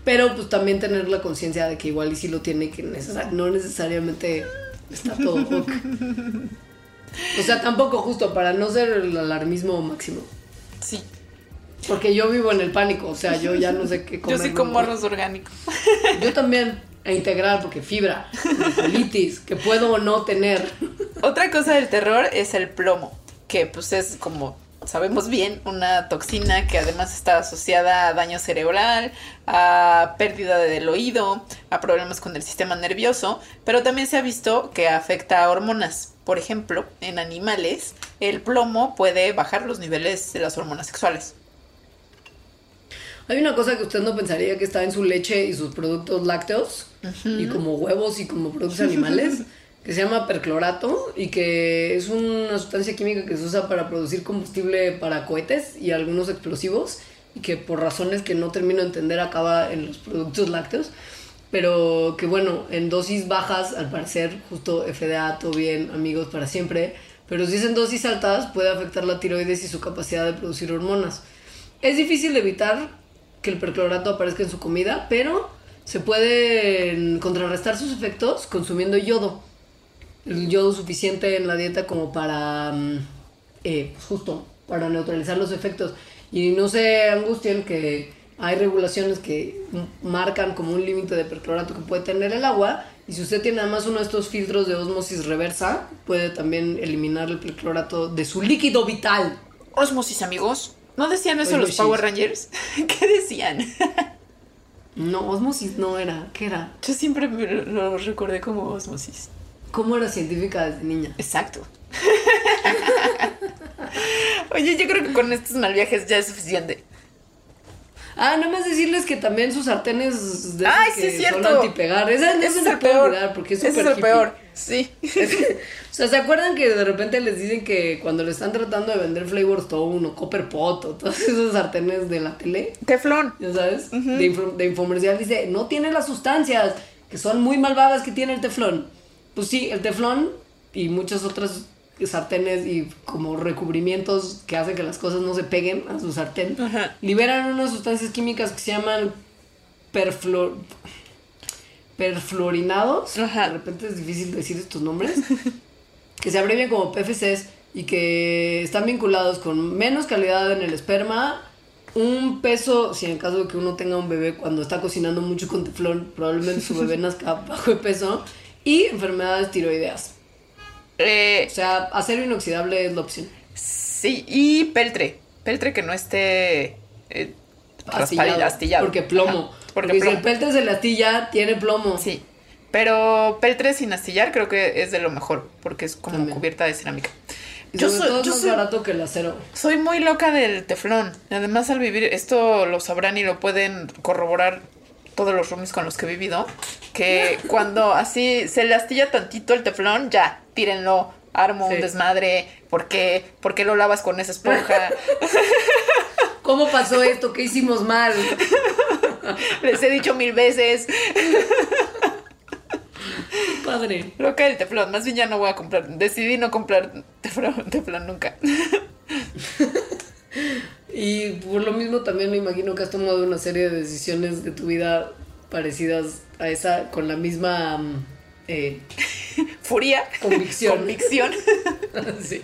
Speaker 1: Pero pues también tener la conciencia de que igual y sí lo tiene, que necesar- no necesariamente está todo. O sea, tampoco justo para no ser el alarmismo máximo.
Speaker 2: sí.
Speaker 1: Porque yo vivo en el pánico, o sea, yo ya no sé qué comer.
Speaker 2: Yo sí como arroz orgánico.
Speaker 1: Yo también, e integral, porque fibra, colitis, que puedo o no tener.
Speaker 2: Otra cosa del terror es el plomo, que pues es como sabemos bien una toxina que además está asociada a daño cerebral, a pérdida del oído, a problemas con el sistema nervioso, pero también se ha visto que afecta a hormonas. Por ejemplo, en animales, el plomo puede bajar los niveles de las hormonas sexuales.
Speaker 1: Hay una cosa que usted no pensaría que está en su leche y sus productos lácteos, y como huevos y como productos animales, que se llama perclorato y que es una sustancia química que se usa para producir combustible para cohetes y algunos explosivos, y que por razones que no termino de entender acaba en los productos lácteos. Pero que bueno, en dosis bajas, al parecer, justo FDA, todo bien, amigos para siempre. Pero si es en dosis altas, puede afectar la tiroides y su capacidad de producir hormonas. Es difícil evitar que el perclorato aparezca en su comida, pero se pueden contrarrestar sus efectos consumiendo yodo. El yodo suficiente en la dieta como para mm, eh, justo para neutralizar los efectos. Y no se angustien que hay regulaciones que marcan como un límite de perclorato que puede tener el agua. Y si usted tiene además uno de estos filtros de osmosis reversa, puede también eliminar el perclorato de su líquido vital.
Speaker 2: Osmosis, amigos. ¿No decían eso
Speaker 1: Osmosis.
Speaker 2: los Power Rangers? ¿Qué decían?
Speaker 1: No, osmosis no era. ¿Qué era?
Speaker 2: Yo siempre me lo lo recordé como osmosis.
Speaker 1: ¿Cómo era científica desde niña?
Speaker 2: Exacto. Oye, yo creo que con estos mal viajes ya es suficiente.
Speaker 1: Ah, nada más decirles que también sus sartenes de
Speaker 2: Ay, sí, es cierto.
Speaker 1: son antipegar. Esa
Speaker 2: Ese
Speaker 1: se
Speaker 2: es el peor.
Speaker 1: olvidar porque es súper
Speaker 2: es el
Speaker 1: hippie.
Speaker 2: peor. Sí.
Speaker 1: O sea, ¿se acuerdan que de repente les dicen que cuando le están tratando de vender Flavor Stone o Copper Pot o todos esos sartenes de la tele,
Speaker 2: Teflón.
Speaker 1: ya sabes, de, info- de infomercial dice, no tiene las sustancias que son muy malvadas que tiene el teflón. Pues sí, el teflón y muchas otras sartenes y como recubrimientos que hacen que las cosas no se peguen a su sartén,
Speaker 2: Ajá.
Speaker 1: liberan unas sustancias químicas que se llaman perfluor perfluorinados.
Speaker 2: Ajá.
Speaker 1: De repente es difícil decir estos nombres. que se abrevian como PFCs y que están vinculados con menos calidad en el esperma, un peso, si en caso de que uno tenga un bebé cuando está cocinando mucho con teflón, probablemente su bebé nazca bajo de peso, y enfermedades tiroideas.
Speaker 2: Eh,
Speaker 1: O sea, acero inoxidable es la opción.
Speaker 2: sí, y peltre. Peltre que no esté eh,
Speaker 1: Astillado,
Speaker 2: astillado.
Speaker 1: Porque plomo.
Speaker 2: Ajá,
Speaker 1: porque
Speaker 2: porque
Speaker 1: si el peltre se le astilla, tiene plomo.
Speaker 2: Sí. Pero peltre sin astillar creo que es de lo mejor, porque es como
Speaker 1: También.
Speaker 2: cubierta de cerámica.
Speaker 1: Y
Speaker 2: Yo soy,
Speaker 1: todo es más
Speaker 2: soy-
Speaker 1: barato que el acero.
Speaker 2: soy muy loca del teflón. Además, al vivir, esto lo sabrán y lo pueden corroborar todos los roomies con los que he vivido, que cuando así se le astilla tantito el teflón, ya, tírenlo, armo
Speaker 1: Sí.
Speaker 2: un desmadre, ¿por qué? ¿Por qué lo lavas con esa esponja?
Speaker 1: ¿Cómo pasó esto? ¿Qué hicimos mal?
Speaker 2: Les he dicho mil veces.
Speaker 1: Padre.
Speaker 2: Loca del teflón, más bien ya no voy a comprar, decidí no comprar teflón, teflón nunca.
Speaker 1: Y por lo mismo también me imagino que has tomado una serie de decisiones de tu vida parecidas a esa con la misma mm, eh,
Speaker 2: Furia.
Speaker 1: Convicción.
Speaker 2: Convicción.
Speaker 1: sí.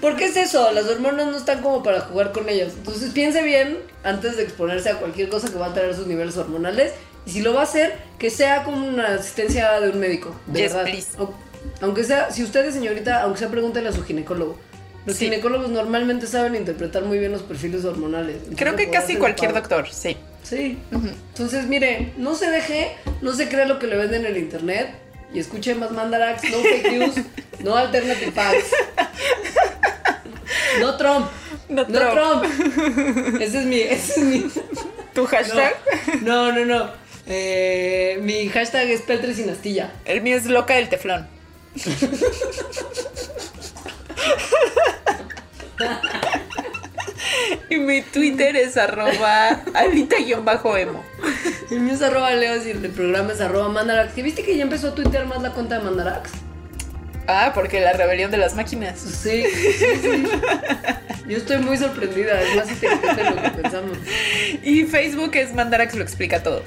Speaker 1: Porque es eso, las hormonas no están como para jugar con ellas. Entonces piense bien antes de exponerse a cualquier cosa que va a traer sus niveles hormonales. Y si lo va a hacer, que sea con una asistencia de un médico. De
Speaker 2: Yes,
Speaker 1: verdad. O- aunque sea, si usted es señorita, aunque sea, pregúntele a su ginecólogo. Los
Speaker 2: Sí.
Speaker 1: ginecólogos normalmente saben interpretar muy bien los perfiles hormonales.
Speaker 2: Creo que casi cualquier doctor, sí.
Speaker 1: Sí. Entonces, mire, no se deje, no se crea lo que le venden en el internet y escuche más mandarax, no fake news, no alternative facts. No Trump.
Speaker 2: No
Speaker 1: No
Speaker 2: Trump.
Speaker 1: Trump. Ese es mi, ese es mi.
Speaker 2: ¿Tu hashtag?
Speaker 1: No, no, no. Eh, mi hashtag es Peltre sin astilla.
Speaker 2: El mío es loca del teflón. y mi Twitter es arroba alita-emo.
Speaker 1: El mío es arroba Leos y el programa es arroba mandarax. ¿Que viste que ya empezó a tuitear más la cuenta de mandarax?
Speaker 2: Ah, porque la rebelión de las máquinas.
Speaker 1: Sí, sí, sí. Yo estoy muy sorprendida, es más inteligente de lo que pensamos.
Speaker 2: Y Facebook es Mandarax lo explica todo.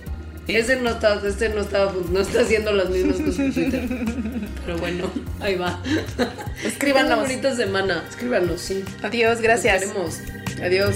Speaker 1: Ese no está, este no está, no está haciendo las mismas cosas que Twitter. Pero bueno, ahí va.
Speaker 2: Escríbanos.
Speaker 1: Una bonita semana. Escríbanos, sí.
Speaker 2: Adiós, gracias.
Speaker 1: Queremos. Adiós.